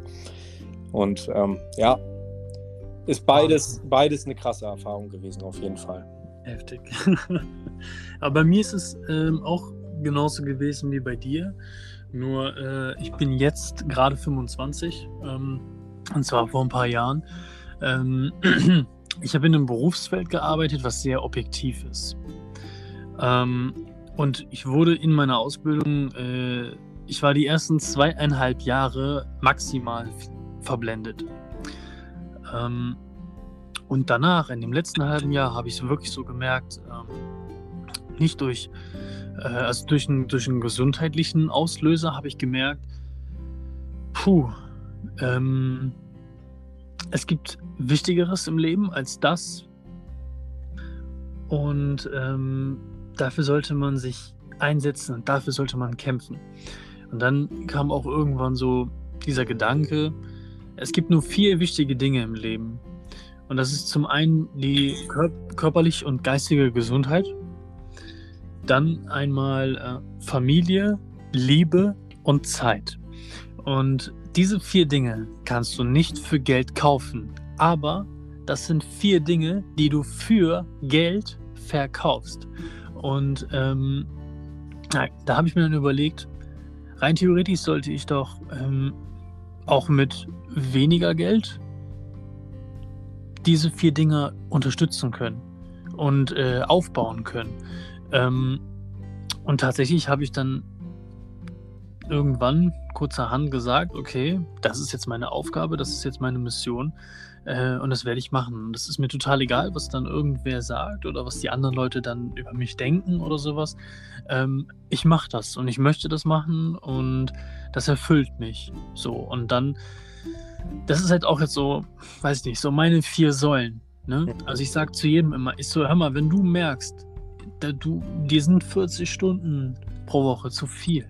Und ähm, ja, ist beides, beides eine krasse Erfahrung gewesen, auf jeden Fall. Heftig. (laughs) Aber bei mir ist es ähm, auch genauso gewesen wie bei dir. Nur äh, ich bin jetzt gerade 25. Ähm, und zwar vor ein paar Jahren. Ähm, (clears throat) ich habe in einem Berufsfeld gearbeitet, was sehr objektiv ist. Ähm, und ich wurde in meiner Ausbildung, äh, ich war die ersten zweieinhalb Jahre maximal verblendet. Ähm, und danach, in dem letzten halben Jahr, habe ich es wirklich so gemerkt, ähm, nicht durch, äh, also durch, ein, durch einen gesundheitlichen Auslöser habe ich gemerkt, puh, ähm, es gibt Wichtigeres im Leben als das. Und ähm, dafür sollte man sich einsetzen und dafür sollte man kämpfen. Und dann kam auch irgendwann so dieser Gedanke, es gibt nur vier wichtige Dinge im Leben. Und das ist zum einen die kör körperliche und geistige Gesundheit, dann einmal äh, Familie, Liebe und Zeit. Und diese vier Dinge kannst du nicht für Geld kaufen, aber das sind vier Dinge, die du für Geld verkaufst. Und ähm, da habe ich mir dann überlegt, rein theoretisch sollte ich doch ähm, auch mit weniger Geld diese vier Dinge unterstützen können und äh, aufbauen können. Ähm, und tatsächlich habe ich dann irgendwann kurzerhand gesagt, okay, das ist jetzt meine Aufgabe, das ist jetzt meine Mission äh, und das werde ich machen. Und das ist mir total egal, was dann irgendwer sagt oder was die anderen Leute dann über mich denken oder sowas. Ähm, ich mache das und ich möchte das machen und das erfüllt mich. So und dann, das ist halt auch jetzt so, weiß ich nicht, so meine vier Säulen. Ne? Also ich sage zu jedem immer, ich so, hör mal, wenn du merkst, da du, dir sind 40 Stunden pro Woche zu viel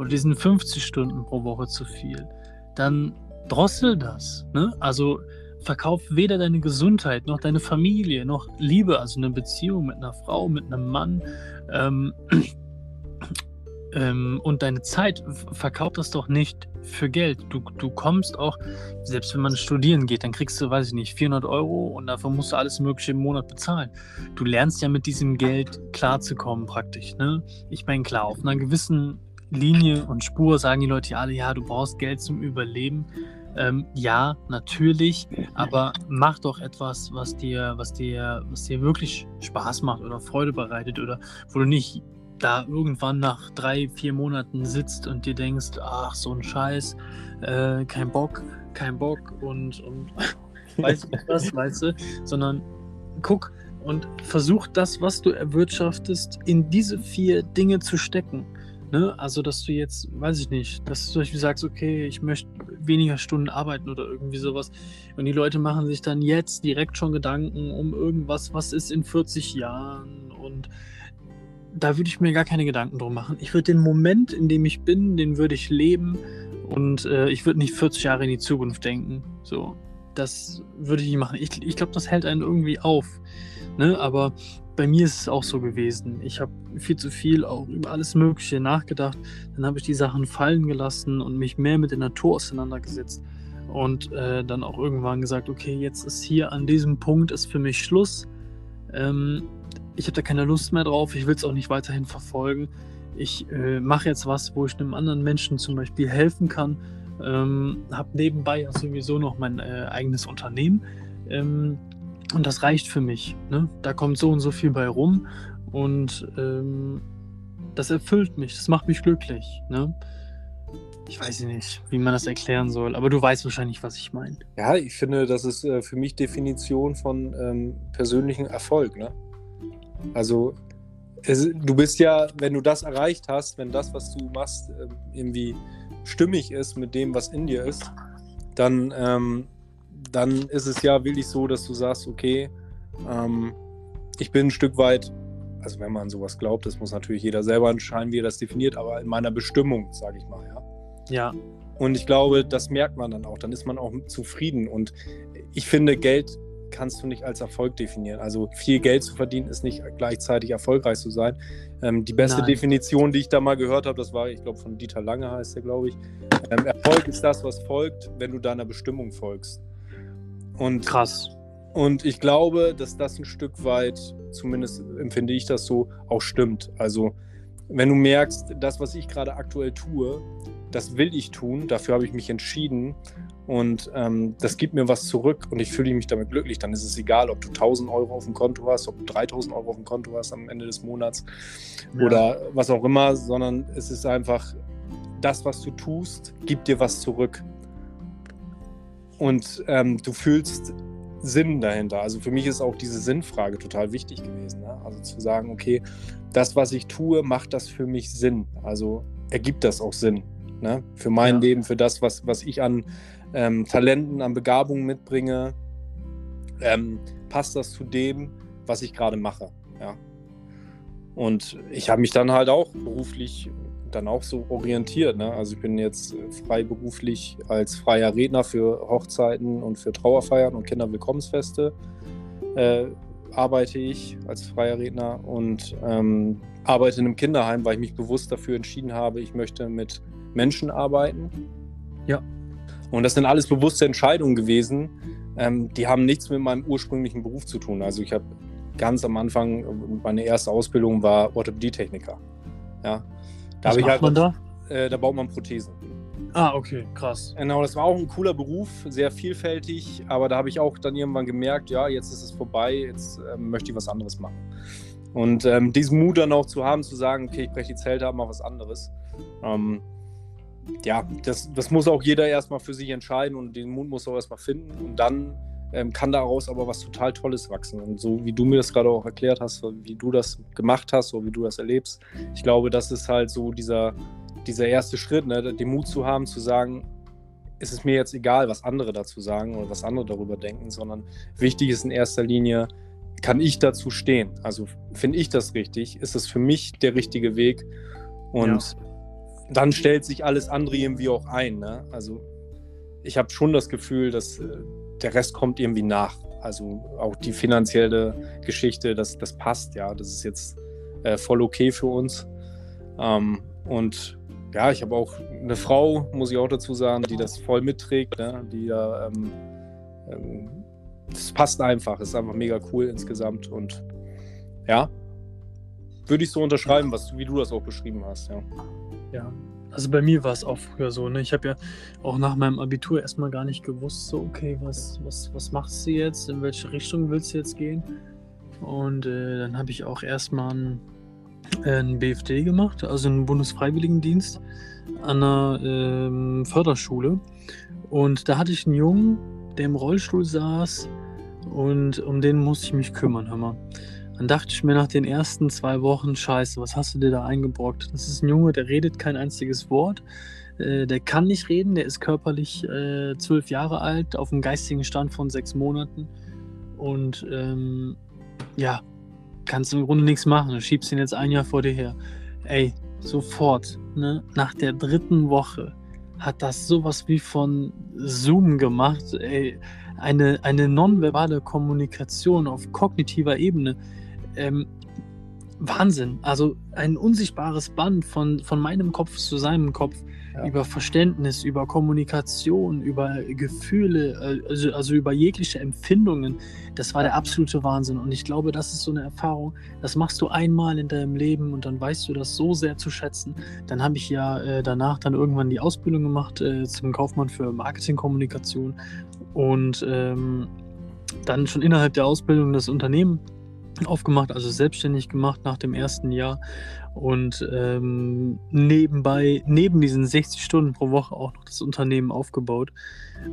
oder diesen 50 Stunden pro Woche zu viel, dann drossel das. Ne? Also verkauf weder deine Gesundheit noch deine Familie noch Liebe, also eine Beziehung mit einer Frau, mit einem Mann ähm, (clears throat) ähm, und deine Zeit. Verkauf das doch nicht für Geld. Du, du kommst auch, selbst wenn man studieren geht, dann kriegst du, weiß ich nicht, 400 Euro und dafür musst du alles Mögliche im Monat bezahlen. Du lernst ja mit diesem Geld klarzukommen praktisch. Ne? Ich meine, klar, auf einer gewissen Linie und Spur sagen die Leute alle, ja, du brauchst Geld zum Überleben. Ähm, ja, natürlich, aber mach doch etwas, was dir, was dir, was dir wirklich Spaß macht oder Freude bereitet oder wo du nicht da irgendwann nach drei, vier Monaten sitzt und dir denkst, ach, so ein Scheiß, äh, kein Bock, kein Bock und, und (laughs) weißt du was, weißt du, sondern guck und versuch das, was du erwirtschaftest, in diese vier Dinge zu stecken. Ne? Also, dass du jetzt, weiß ich nicht, dass du zum Beispiel sagst, okay, ich möchte weniger Stunden arbeiten oder irgendwie sowas. Und die Leute machen sich dann jetzt direkt schon Gedanken um irgendwas, was ist in 40 Jahren und da würde ich mir gar keine Gedanken drum machen. Ich würde den Moment, in dem ich bin, den würde ich leben und äh, ich würde nicht 40 Jahre in die Zukunft denken. So, das würde ich nicht machen. Ich, ich glaube, das hält einen irgendwie auf. Ne? Aber bei mir ist es auch so gewesen. Ich habe viel zu viel auch über alles Mögliche nachgedacht. Dann habe ich die Sachen fallen gelassen und mich mehr mit der Natur auseinandergesetzt. Und äh, dann auch irgendwann gesagt, okay, jetzt ist hier an diesem Punkt ist für mich Schluss. Ähm, ich habe da keine Lust mehr drauf. Ich will es auch nicht weiterhin verfolgen. Ich äh, mache jetzt was, wo ich einem anderen Menschen zum Beispiel helfen kann. Ähm, habe nebenbei sowieso noch mein äh, eigenes Unternehmen. Ähm, und das reicht für mich. Ne? Da kommt so und so viel bei rum. Und ähm, das erfüllt mich. Das macht mich glücklich. Ne? Ich weiß nicht, wie man das erklären soll, aber du weißt wahrscheinlich, was ich meine. Ja, ich finde, das ist äh, für mich Definition von ähm, persönlichem Erfolg. Ne? Also es, du bist ja, wenn du das erreicht hast, wenn das, was du machst, ähm, irgendwie stimmig ist mit dem, was in dir ist, dann, ähm, dann ist es ja wirklich so, dass du sagst, okay, ähm, ich bin ein Stück weit, also wenn man sowas glaubt, das muss natürlich jeder selber entscheiden, wie er das definiert, aber in meiner Bestimmung, sage ich mal, ja. Ja. Und ich glaube, das merkt man dann auch, dann ist man auch zufrieden und ich finde, Geld kannst du nicht als Erfolg definieren. Also viel Geld zu verdienen ist nicht gleichzeitig erfolgreich zu sein. Ähm, die beste Nein. Definition, die ich da mal gehört habe, das war, ich glaube, von Dieter Lange heißt der, glaube ich. Ähm, Erfolg ist das, was folgt, wenn du deiner Bestimmung folgst. Und, Krass. Und ich glaube, dass das ein Stück weit, zumindest empfinde ich das so, auch stimmt. Also wenn du merkst, das, was ich gerade aktuell tue, das will ich tun, dafür habe ich mich entschieden und ähm, das gibt mir was zurück und ich fühle mich damit glücklich, dann ist es egal, ob du 1000 Euro auf dem Konto hast, ob du 3000 Euro auf dem Konto hast am Ende des Monats ja. oder was auch immer, sondern es ist einfach, das, was du tust, gibt dir was zurück. Und ähm, du fühlst Sinn dahinter. Also für mich ist auch diese Sinnfrage total wichtig gewesen. Ne? Also zu sagen, okay, das, was ich tue, macht das für mich Sinn. Also ergibt das auch Sinn. Ne? Für mein ja. Leben, für das, was, was ich an ähm, Talenten, an Begabungen mitbringe, ähm, passt das zu dem, was ich gerade mache. Ja. Und ich habe mich dann halt auch beruflich dann auch so orientiert. Ne? Also ich bin jetzt freiberuflich als freier Redner für Hochzeiten und für Trauerfeiern und Kinderwillkommensfeste äh, arbeite ich als freier Redner und ähm, arbeite in einem Kinderheim, weil ich mich bewusst dafür entschieden habe, ich möchte mit Menschen arbeiten. Ja. Und das sind alles bewusste Entscheidungen gewesen. Ähm, die haben nichts mit meinem ursprünglichen Beruf zu tun. Also ich habe ganz am Anfang, meine erste Ausbildung war Orthopädietechniker. Ja. Da Was macht halt, man da? Äh, da baut man Prothesen. Ah, okay, krass. Genau, das war auch ein cooler Beruf, sehr vielfältig, aber da habe ich auch dann irgendwann gemerkt, ja, jetzt ist es vorbei, jetzt äh, möchte ich was anderes machen. Und ähm, diesen Mut dann auch zu haben, zu sagen, okay, ich breche die Zelte ab, mache was anderes. Ähm, ja, das, das muss auch jeder erstmal für sich entscheiden und den Mut muss auch erstmal finden und dann ähm, kann daraus aber was total Tolles wachsen. Und so wie du mir das gerade auch erklärt hast, wie du das gemacht hast oder wie du das erlebst, ich glaube, das ist halt so dieser, dieser erste Schritt, ne? den Mut zu haben, zu sagen, es ist mir jetzt egal, was andere dazu sagen oder was andere darüber denken, sondern wichtig ist in erster Linie, kann ich dazu stehen? Also finde ich das richtig? Ist es für mich der richtige Weg? Und ja dann stellt sich alles andere irgendwie auch ein. Ne? Also ich habe schon das Gefühl, dass äh, der Rest kommt irgendwie nach. Also auch die finanzielle Geschichte, das, das passt ja. Das ist jetzt äh, voll okay für uns. Ähm, und ja, ich habe auch eine Frau, muss ich auch dazu sagen, die das voll mitträgt, ne? die da, ähm, ähm, das passt einfach, ist einfach mega cool insgesamt und ja, würde ich so unterschreiben, was, wie du das auch beschrieben hast, ja. Ja, also bei mir war es auch früher so. Ne? Ich habe ja auch nach meinem Abitur erstmal gar nicht gewusst, so, okay, was, was, was machst du jetzt? In welche Richtung willst du jetzt gehen? Und äh, dann habe ich auch erstmal einen, äh, einen BFD gemacht, also einen Bundesfreiwilligendienst an einer ähm, Förderschule. Und da hatte ich einen Jungen, der im Rollstuhl saß und um den musste ich mich kümmern, hör mal. Dann dachte ich mir nach den ersten zwei Wochen, scheiße, was hast du dir da eingebrockt? Das ist ein Junge, der redet kein einziges Wort. Äh, der kann nicht reden, der ist körperlich äh, zwölf Jahre alt, auf einem geistigen Stand von sechs Monaten. Und ähm, ja, kannst im Grunde nichts machen. Du schiebst ihn jetzt ein Jahr vor dir her. Ey, sofort, ne? Nach der dritten Woche hat das sowas wie von Zoom gemacht. Ey, eine, eine nonverbale Kommunikation auf kognitiver Ebene. Ähm, Wahnsinn. Also ein unsichtbares Band von, von meinem Kopf zu seinem Kopf ja. über Verständnis, über Kommunikation, über Gefühle, also, also über jegliche Empfindungen. Das war der absolute Wahnsinn. Und ich glaube, das ist so eine Erfahrung, das machst du einmal in deinem Leben und dann weißt du das so sehr zu schätzen. Dann habe ich ja äh, danach dann irgendwann die Ausbildung gemacht äh, zum Kaufmann für Marketingkommunikation und ähm, dann schon innerhalb der Ausbildung das Unternehmen aufgemacht, also selbstständig gemacht nach dem ersten Jahr und ähm, nebenbei, neben diesen 60 Stunden pro Woche auch noch das Unternehmen aufgebaut.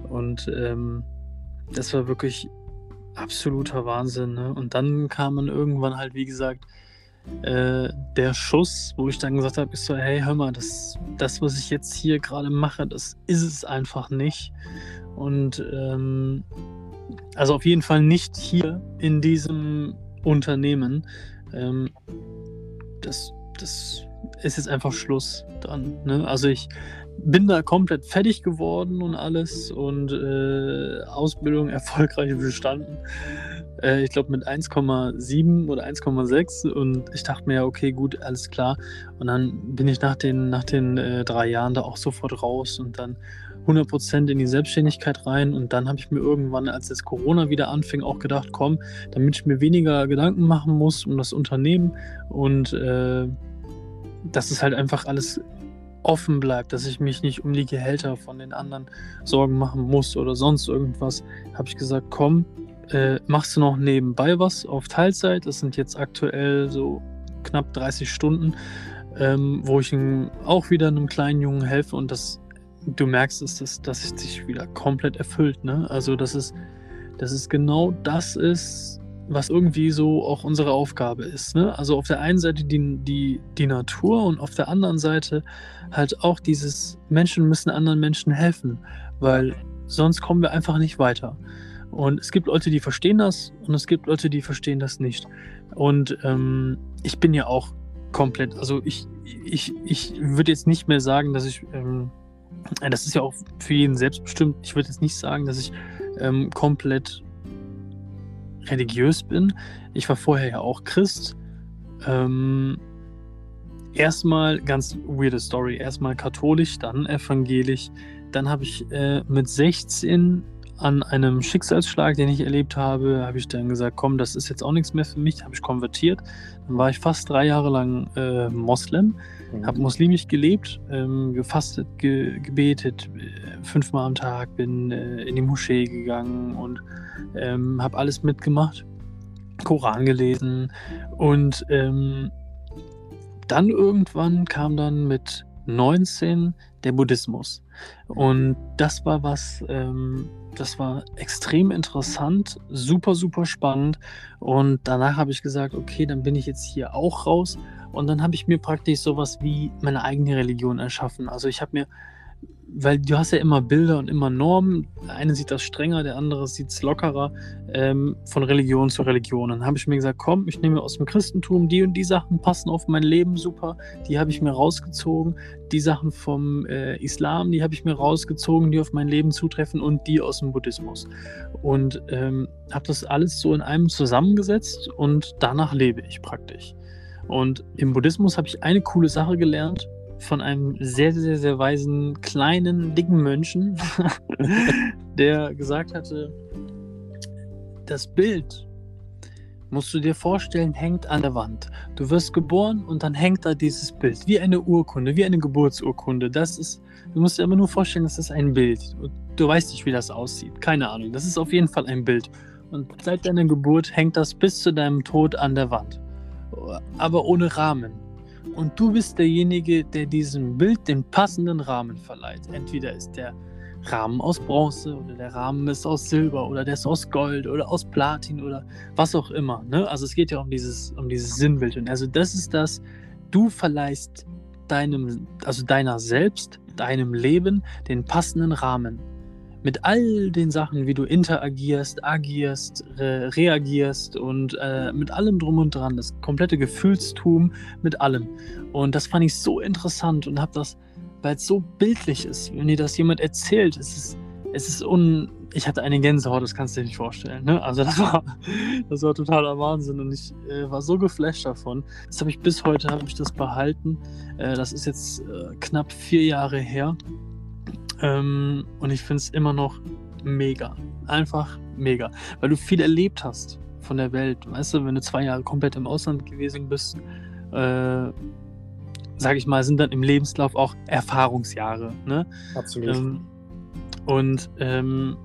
Und ähm, das war wirklich absoluter Wahnsinn. Ne? Und dann kam man irgendwann halt, wie gesagt, äh, der Schuss, wo ich dann gesagt habe, ich so, hey, hör mal, das, das, was ich jetzt hier gerade mache, das ist es einfach nicht. Und ähm, also auf jeden Fall nicht hier in diesem Unternehmen. Ähm, das, das ist jetzt einfach Schluss dann. Ne? Also ich bin da komplett fertig geworden und alles und äh, Ausbildung (laughs) erfolgreich bestanden. Äh, ich glaube mit 1,7 oder 1,6 und ich dachte mir, okay, gut, alles klar. Und dann bin ich nach den, nach den äh, drei Jahren da auch sofort raus und dann 100% in die Selbstständigkeit rein. Und dann habe ich mir irgendwann, als jetzt Corona wieder anfing, auch gedacht, komm, damit ich mir weniger Gedanken machen muss um das Unternehmen und äh, dass es halt einfach alles offen bleibt, dass ich mich nicht um die Gehälter von den anderen Sorgen machen muss oder sonst irgendwas, habe ich gesagt, komm, äh, machst du noch nebenbei was auf Teilzeit. Das sind jetzt aktuell so knapp 30 Stunden, ähm, wo ich auch wieder einem kleinen Jungen helfe und das du merkst, dass das, dass es sich wieder komplett erfüllt. Ne? Also, dass es, dass es genau das ist, was irgendwie so auch unsere Aufgabe ist. Ne? Also auf der einen Seite die, die, die Natur und auf der anderen Seite halt auch dieses Menschen müssen anderen Menschen helfen, weil sonst kommen wir einfach nicht weiter. Und es gibt Leute, die verstehen das und es gibt Leute, die verstehen das nicht. Und ähm, ich bin ja auch komplett, also ich, ich, ich würde jetzt nicht mehr sagen, dass ich ähm, das ist ja auch für jeden selbstbestimmt. Ich würde jetzt nicht sagen, dass ich ähm, komplett religiös bin. Ich war vorher ja auch Christ. Ähm, erstmal ganz weirde Story. Erstmal katholisch, dann evangelisch. Dann habe ich äh, mit 16 an einem Schicksalsschlag, den ich erlebt habe, habe ich dann gesagt, komm, das ist jetzt auch nichts mehr für mich, habe ich konvertiert. Dann war ich fast drei Jahre lang äh, Moslem, mhm. habe muslimisch gelebt, ähm, gefastet, ge gebetet, äh, fünfmal am Tag, bin äh, in die Moschee gegangen und ähm, habe alles mitgemacht, Koran gelesen und ähm, dann irgendwann kam dann mit 19 der Buddhismus. Und das war was, ähm, das war extrem interessant, super, super spannend. Und danach habe ich gesagt, okay, dann bin ich jetzt hier auch raus. Und dann habe ich mir praktisch sowas wie meine eigene Religion erschaffen. Also ich habe mir weil du hast ja immer Bilder und immer Normen. Der eine sieht das strenger, der andere sieht es lockerer, ähm, von Religion zu Religion. Dann habe ich mir gesagt, komm, ich nehme aus dem Christentum die und die Sachen passen auf mein Leben super. Die habe ich mir rausgezogen. Die Sachen vom äh, Islam, die habe ich mir rausgezogen, die auf mein Leben zutreffen und die aus dem Buddhismus. Und ähm, habe das alles so in einem zusammengesetzt und danach lebe ich praktisch. Und im Buddhismus habe ich eine coole Sache gelernt von einem sehr, sehr, sehr weisen, kleinen, dicken Mönchen, (laughs) der gesagt hatte, das Bild musst du dir vorstellen, hängt an der Wand. Du wirst geboren und dann hängt da dieses Bild, wie eine Urkunde, wie eine Geburtsurkunde. Das ist, du musst dir aber nur vorstellen, das ist ein Bild. Du weißt nicht, wie das aussieht. Keine Ahnung. Das ist auf jeden Fall ein Bild. Und seit deiner Geburt hängt das bis zu deinem Tod an der Wand. Aber ohne Rahmen. Und du bist derjenige, der diesem Bild den passenden Rahmen verleiht. Entweder ist der Rahmen aus Bronze oder der Rahmen ist aus Silber oder der ist aus Gold oder aus Platin oder was auch immer. Ne? Also es geht ja um dieses, um dieses Sinnbild. Und also das ist das, du verleihst deinem, also deiner selbst, deinem Leben den passenden Rahmen mit all den Sachen, wie du interagierst, agierst, re reagierst und äh, mit allem drum und dran, das komplette Gefühlstum mit allem. Und das fand ich so interessant und habe das, weil es so bildlich ist, wenn dir das jemand erzählt, es ist, es ist un, ich hatte eine Gänsehaut, das kannst du dir nicht vorstellen. Ne? Also das war, (laughs) das war totaler Wahnsinn und ich äh, war so geflasht davon. Das habe ich bis heute habe ich das behalten. Äh, das ist jetzt äh, knapp vier Jahre her ähm, und ich finde es immer noch mega, einfach mega, weil du viel erlebt hast von der Welt. Weißt du, wenn du zwei Jahre komplett im Ausland gewesen bist, äh, sage ich mal, sind dann im Lebenslauf auch Erfahrungsjahre. Ne? Absolut. Ähm, und ähm,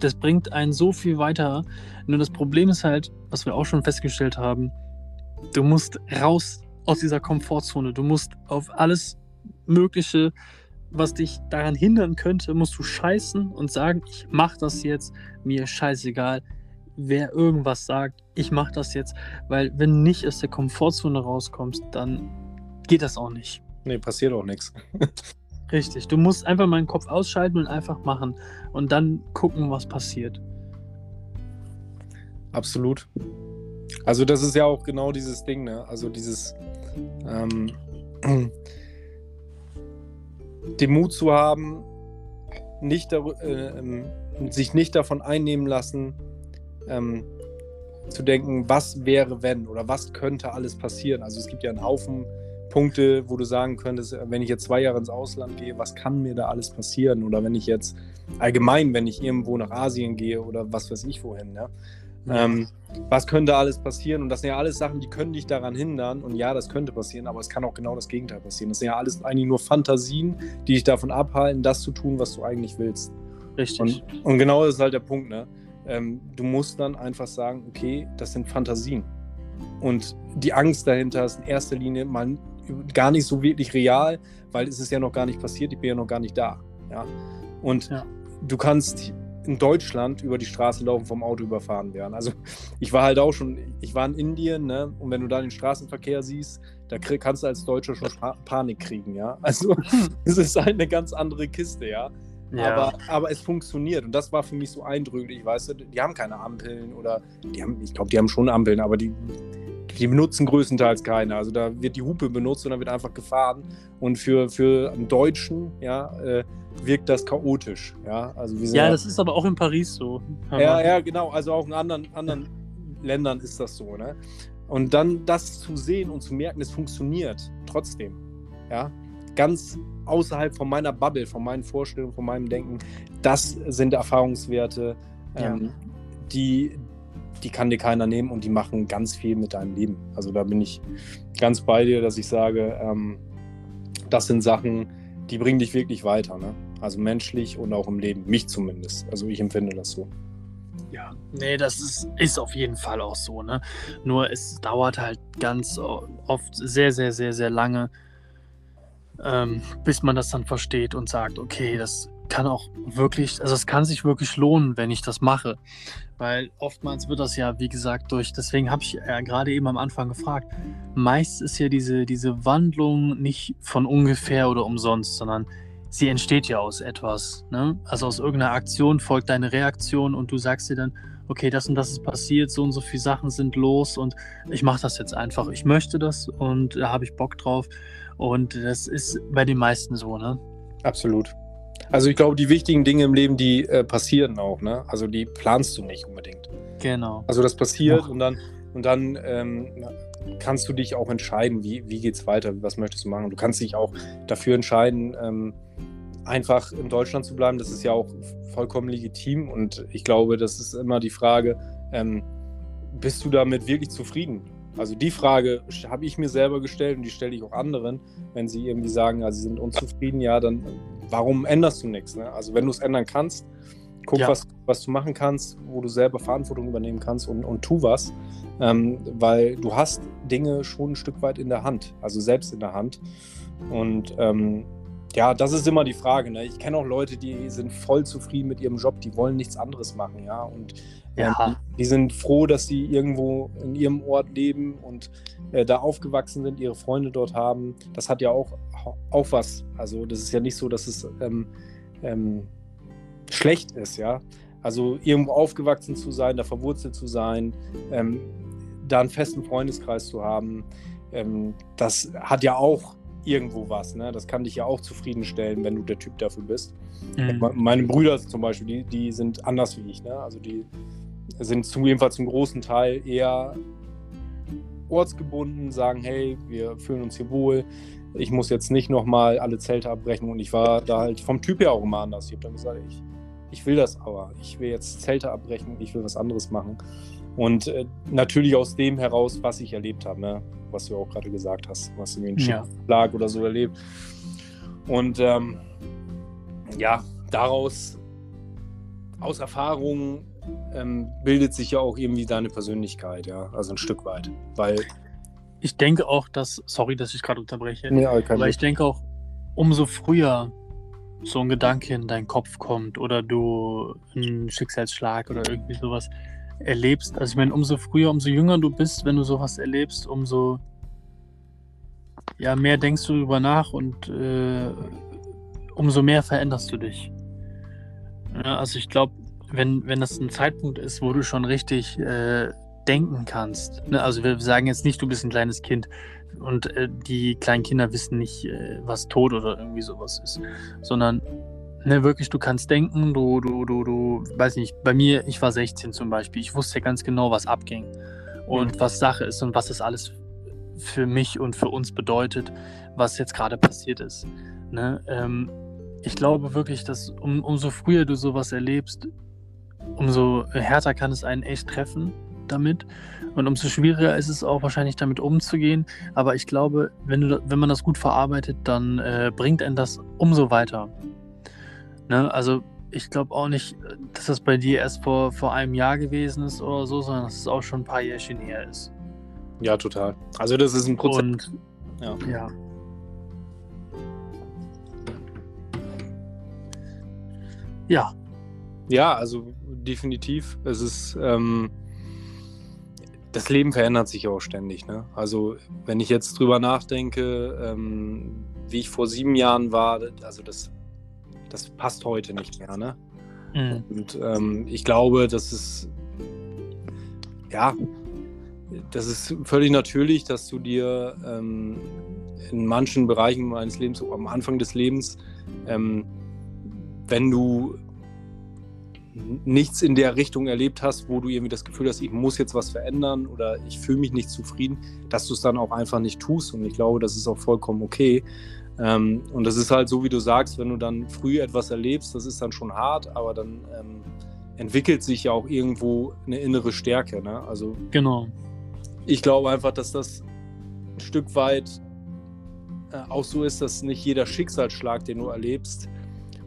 das bringt einen so viel weiter. Nur das Problem ist halt, was wir auch schon festgestellt haben, du musst raus aus dieser Komfortzone. Du musst auf alles Mögliche, was dich daran hindern könnte, musst du scheißen und sagen, ich mach das jetzt, mir scheißegal, wer irgendwas sagt, ich mach das jetzt, weil wenn du nicht aus der Komfortzone rauskommst, dann geht das auch nicht. Nee, passiert auch nichts. (laughs) Richtig, du musst einfach mal den Kopf ausschalten und einfach machen und dann gucken, was passiert. Absolut. Also das ist ja auch genau dieses Ding, ne? Also dieses ähm, den Mut zu haben, nicht äh, sich nicht davon einnehmen lassen, ähm, zu denken, was wäre wenn oder was könnte alles passieren. Also es gibt ja einen Haufen Punkte, wo du sagen könntest, wenn ich jetzt zwei Jahre ins Ausland gehe, was kann mir da alles passieren? Oder wenn ich jetzt allgemein, wenn ich irgendwo nach Asien gehe oder was weiß ich wohin, Ähm, was könnte alles passieren? Und das sind ja alles Sachen, die können dich daran hindern. Und ja, das könnte passieren, aber es kann auch genau das Gegenteil passieren. Das sind ja alles eigentlich nur Fantasien, die dich davon abhalten, das zu tun, was du eigentlich willst. Richtig. Und, und genau das ist halt der Punkt, ne? Ähm, du musst dann einfach sagen, okay, das sind Fantasien. Und die Angst dahinter ist in erster Linie mal gar nicht so wirklich real, weil es ist ja noch gar nicht passiert, ich bin ja noch gar nicht da. Ja? Und ja. du kannst in Deutschland über die Straße laufen, vom Auto überfahren werden. Also ich war halt auch schon, ich war in Indien, ne? Und wenn du da den Straßenverkehr siehst, da krieg, kannst du als Deutscher schon Panik kriegen, ja. Also (laughs) es ist halt eine ganz andere Kiste, ja. Ja. Aber, aber es funktioniert und das war für mich so eindrücklich, weißt du, die haben keine Ampeln oder die haben, ich glaube, die haben schon Ampeln, aber die, die benutzen größtenteils keine. Also da wird die Hupe benutzt und dann wird einfach gefahren. Und für, für einen Deutschen, ja, äh, wirkt das chaotisch. Ja, also ja, ja das ist aber auch in Paris so. Ja, ja, genau. Also auch in anderen, anderen Ländern ist das so. Ne? Und dann das zu sehen und zu merken, es funktioniert trotzdem. Ja, ganz außerhalb von meiner Bubble, von meinen Vorstellungen, von meinem Denken, das sind Erfahrungswerte, ähm, ja. die, die kann dir keiner nehmen und die machen ganz viel mit deinem Leben. Also da bin ich ganz bei dir, dass ich sage, ähm, das sind Sachen, die bringen dich wirklich weiter. Ne? Also menschlich und auch im Leben. Mich zumindest. Also ich empfinde das so. Ja, nee, das ist, ist auf jeden Fall auch so. Ne? Nur es dauert halt ganz oft sehr, sehr, sehr, sehr lange, ähm, bis man das dann versteht und sagt, okay, das kann auch wirklich, also es kann sich wirklich lohnen, wenn ich das mache. Weil oftmals wird das ja, wie gesagt, durch, deswegen habe ich ja gerade eben am Anfang gefragt, meist ist ja diese, diese Wandlung nicht von ungefähr oder umsonst, sondern sie entsteht ja aus etwas. Ne? Also aus irgendeiner Aktion folgt deine Reaktion und du sagst dir dann, okay, das und das ist passiert, so und so viele Sachen sind los und ich mache das jetzt einfach. Ich möchte das und da habe ich Bock drauf. Und das ist bei den meisten so, ne? Absolut. Also ich glaube, die wichtigen Dinge im Leben, die äh, passieren auch, ne? Also die planst du nicht unbedingt. Genau. Also das passiert Ach. und dann, und dann ähm, kannst du dich auch entscheiden, wie, wie geht es weiter, was möchtest du machen. Du kannst dich auch dafür entscheiden, ähm, einfach in Deutschland zu bleiben. Das ist ja auch vollkommen legitim und ich glaube, das ist immer die Frage, ähm, bist du damit wirklich zufrieden? Also die Frage habe ich mir selber gestellt und die stelle ich auch anderen, wenn sie irgendwie sagen, also sie sind unzufrieden, ja, dann warum änderst du nichts? Ne? Also wenn du es ändern kannst, guck, ja. was, was du machen kannst, wo du selber Verantwortung übernehmen kannst und, und tu was. Ähm, weil du hast Dinge schon ein Stück weit in der Hand, also selbst in der Hand. Und ähm, ja, das ist immer die Frage. Ne? Ich kenne auch Leute, die sind voll zufrieden mit ihrem Job, die wollen nichts anderes machen, ja. Und ähm, ja. die sind froh, dass sie irgendwo in ihrem Ort leben und äh, da aufgewachsen sind, ihre Freunde dort haben. Das hat ja auch, auch was. Also das ist ja nicht so, dass es ähm, ähm, schlecht ist, ja. Also irgendwo aufgewachsen zu sein, da verwurzelt zu sein, ähm, da einen festen Freundeskreis zu haben, ähm, das hat ja auch irgendwo was. Ne? Das kann dich ja auch zufriedenstellen, wenn du der Typ dafür bist. Mhm. Meine Brüder zum Beispiel, die, die sind anders wie ich. Ne? Also die sind zum, jedenfalls zum großen Teil eher ortsgebunden, sagen, hey, wir fühlen uns hier wohl. Ich muss jetzt nicht nochmal alle Zelte abbrechen. Und ich war da halt vom Typ her auch immer anders. Ich habe dann gesagt, ich, ich will das aber. Ich will jetzt Zelte abbrechen, ich will was anderes machen. Und äh, natürlich aus dem heraus, was ich erlebt habe, ne? was du auch gerade gesagt hast, was du in ja. Schlag oder so erlebt. Und ähm, ja, daraus, aus Erfahrung ähm, bildet sich ja auch irgendwie deine Persönlichkeit, ja, also ein Stück weit, weil ich denke auch, dass, sorry, dass ich gerade unterbreche, ja, aber ich denke auch, umso früher so ein Gedanke in deinen Kopf kommt oder du einen Schicksalsschlag oder irgendwie sowas erlebst. Also ich meine, umso früher, umso jünger du bist, wenn du sowas erlebst, umso ja, mehr denkst du darüber nach und äh, umso mehr veränderst du dich. Ja, also ich glaube, wenn, wenn das ein Zeitpunkt ist, wo du schon richtig äh, denken kannst, ne? also wir sagen jetzt nicht, du bist ein kleines Kind und äh, die kleinen Kinder wissen nicht, äh, was Tod oder irgendwie sowas ist, sondern ne, wirklich, du kannst denken, du, du, du, du, weiß nicht, bei mir, ich war 16 zum Beispiel, ich wusste ganz genau, was abging und mhm. was Sache ist und was das alles für mich und für uns bedeutet, was jetzt gerade passiert ist. Ne? Ähm, ich glaube wirklich, dass um, umso früher du sowas erlebst, umso härter kann es einen echt treffen damit. Und umso schwieriger ist es auch wahrscheinlich damit umzugehen. Aber ich glaube, wenn, du, wenn man das gut verarbeitet, dann äh, bringt einen das umso weiter. Ne? Also ich glaube auch nicht, dass das bei dir erst vor, vor einem Jahr gewesen ist oder so, sondern dass es auch schon ein paar Jährchen her ist. Ja, total. Also das ist ein Prozess. Und, ja. ja. Ja. Ja, also definitiv. Es ist, ähm, das Leben verändert sich auch ständig. Ne? Also wenn ich jetzt drüber nachdenke, ähm, wie ich vor sieben Jahren war, also das, das passt heute nicht mehr. Ne? Mhm. Und ähm, ich glaube, das ist, ja, das ist völlig natürlich, dass du dir ähm, in manchen Bereichen meines Lebens, am Anfang des Lebens, ähm, wenn du nichts in der Richtung erlebt hast, wo du irgendwie das Gefühl hast, ich muss jetzt was verändern oder ich fühle mich nicht zufrieden, dass du es dann auch einfach nicht tust. Und ich glaube, das ist auch vollkommen okay. Ähm, und das ist halt so, wie du sagst, wenn du dann früh etwas erlebst, das ist dann schon hart, aber dann ähm, entwickelt sich ja auch irgendwo eine innere Stärke. Ne? Also genau ich glaube einfach, dass das ein Stück weit äh, auch so ist, dass nicht jeder Schicksalsschlag, den du erlebst,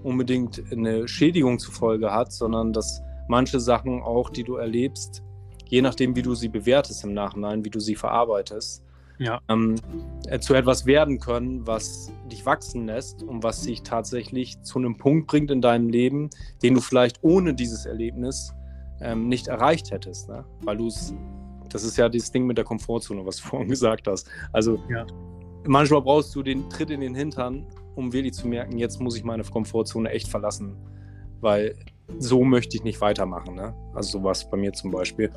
unbedingt eine Schädigung zur Folge hat, sondern dass manche Sachen auch, die du erlebst, je nachdem, wie du sie bewertest im Nachhinein, wie du sie verarbeitest, ja. ähm, äh, zu etwas werden können, was dich wachsen lässt und was dich tatsächlich zu einem Punkt bringt in deinem Leben, den du vielleicht ohne dieses Erlebnis ähm, nicht erreicht hättest, ne? weil du es das ist ja dieses Ding mit der Komfortzone, was du (laughs) vorhin gesagt hast. Also ja. manchmal brauchst du den Tritt in den Hintern, um wirklich zu merken, jetzt muss ich meine Komfortzone echt verlassen, weil so möchte ich nicht weitermachen. Ne? Also sowas bei mir zum Beispiel.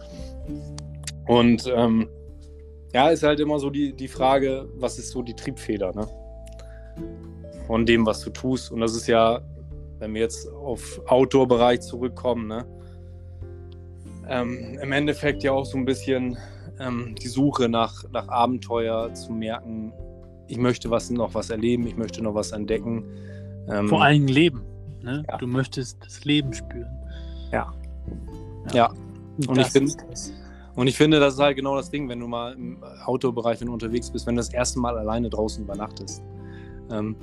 Und ähm, ja, ist halt immer so die, die Frage, was ist so die Triebfeder ne? von dem, was du tust. Und das ist ja, wenn wir jetzt auf Outdoor-Bereich zurückkommen, ne? ähm, im Endeffekt ja auch so ein bisschen ähm, die Suche nach, nach Abenteuer zu merken, ich möchte was noch was erleben, ich möchte noch was entdecken. Ähm, Vor allem Leben. Ne? Ja. Du möchtest das Leben spüren. Ja. Ja. ja. Und, ich find, und ich finde, das ist halt genau das Ding, wenn du mal im Autobereich, wenn du unterwegs bist, wenn du das erste Mal alleine draußen übernachtest. Ähm.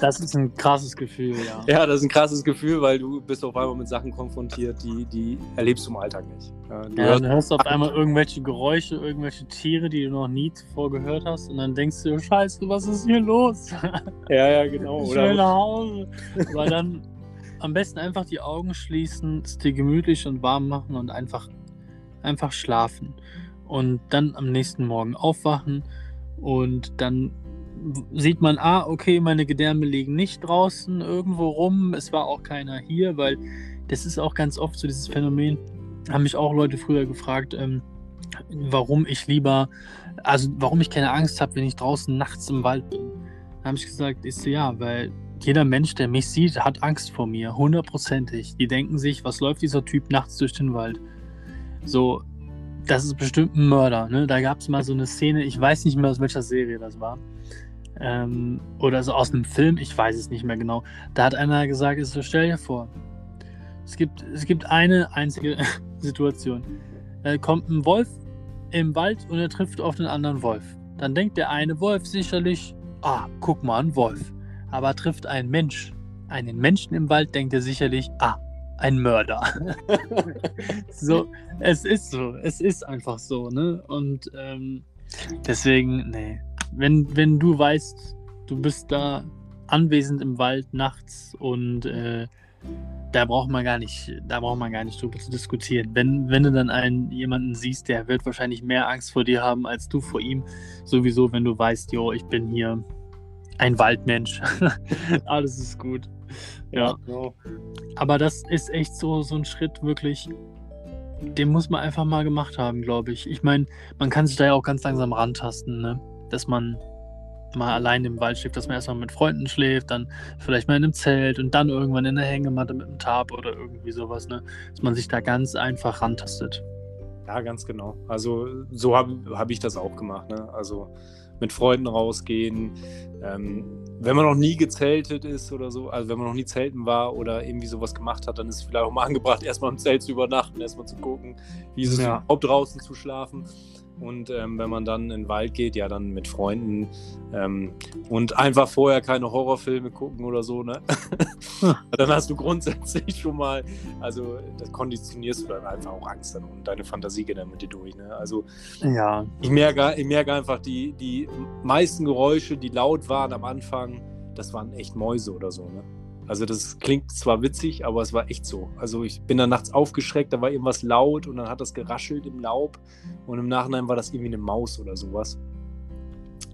Das ist ein krasses Gefühl, ja. (laughs) ja, das ist ein krasses Gefühl, weil du bist auf einmal mit Sachen konfrontiert, die, die erlebst du im Alltag nicht. Ja, du ja, hörst, dann hörst auf einmal irgendwelche Geräusche, irgendwelche Tiere, die du noch nie zuvor gehört hast und dann denkst du, scheiße, was ist hier los? (laughs) Ja, ja, genau. Ich will nach Hause. Aber dann am besten einfach die Augen schließen, es dir gemütlich und warm machen und einfach, einfach schlafen. Und dann am nächsten Morgen aufwachen und dann sieht man, ah, okay, meine Gedärme liegen nicht draußen irgendwo rum. Es war auch keiner hier, weil das ist auch ganz oft so dieses Phänomen. Haben mich auch Leute früher gefragt, ähm, warum ich lieber, also warum ich keine Angst habe, wenn ich draußen nachts im Wald bin. Da habe ich gesagt, ist so, ja, weil jeder Mensch, der mich sieht, hat Angst vor mir, hundertprozentig. Die denken sich, was läuft dieser Typ nachts durch den Wald? So, das ist bestimmt ein Mörder. Ne? Da gab es mal so eine Szene, ich weiß nicht mehr, aus welcher Serie das war. Ähm, oder so aus einem Film, ich weiß es nicht mehr genau. Da hat einer gesagt, so, stell dir vor, es gibt, es gibt eine einzige (laughs) Situation. Da kommt ein Wolf im Wald und er trifft auf den anderen Wolf. Dann denkt der eine Wolf sicherlich, ah, guck mal, ein Wolf. Aber trifft ein Mensch einen Menschen im Wald, denkt er sicherlich, ah, ein Mörder. (laughs) so, es ist so, es ist einfach so, ne? Und ähm, deswegen, nee. Wenn, wenn du weißt, du bist da anwesend im Wald nachts und äh, da braucht man gar nicht, da braucht man gar nicht drüber zu diskutieren. Wenn, wenn du dann einen jemanden siehst, der wird wahrscheinlich mehr Angst vor dir haben als du vor ihm. Sowieso, wenn du weißt, jo, ich bin hier ein Waldmensch. (laughs) Alles ist gut. Ja. Aber das ist echt so, so ein Schritt wirklich, den muss man einfach mal gemacht haben, glaube ich. Ich meine, man kann sich da ja auch ganz langsam rantasten, ne? Dass man mal allein im Wald schläft, dass man erstmal mit Freunden schläft, dann vielleicht mal in einem Zelt und dann irgendwann in der Hängematte mit einem Tarp oder irgendwie sowas, ne? Dass man sich da ganz einfach rantastet. Ja, ganz genau. Also so habe hab ich das auch gemacht, ne? Also mit Freunden rausgehen. Ähm, wenn man noch nie gezeltet ist oder so, also wenn man noch nie zelten war oder irgendwie sowas gemacht hat, dann ist es vielleicht auch mal angebracht, (laughs) erstmal im Zelt zu übernachten, erstmal zu gucken, wie ist es ja. überhaupt draußen zu schlafen. Und ähm, wenn man dann in den Wald geht, ja, dann mit Freunden ähm, und einfach vorher keine Horrorfilme gucken oder so, ne? (laughs) dann hast du grundsätzlich schon mal, also das konditionierst du dann einfach auch Angst dann und deine Fantasie geht dann mit dir durch, ne? Also ja. ich merke, ich merke einfach, die, die meisten Geräusche, die laut waren am Anfang, das waren echt Mäuse oder so, ne? Also das klingt zwar witzig, aber es war echt so. Also ich bin dann nachts aufgeschreckt, da war irgendwas laut und dann hat das geraschelt im Laub und im Nachhinein war das irgendwie eine Maus oder sowas.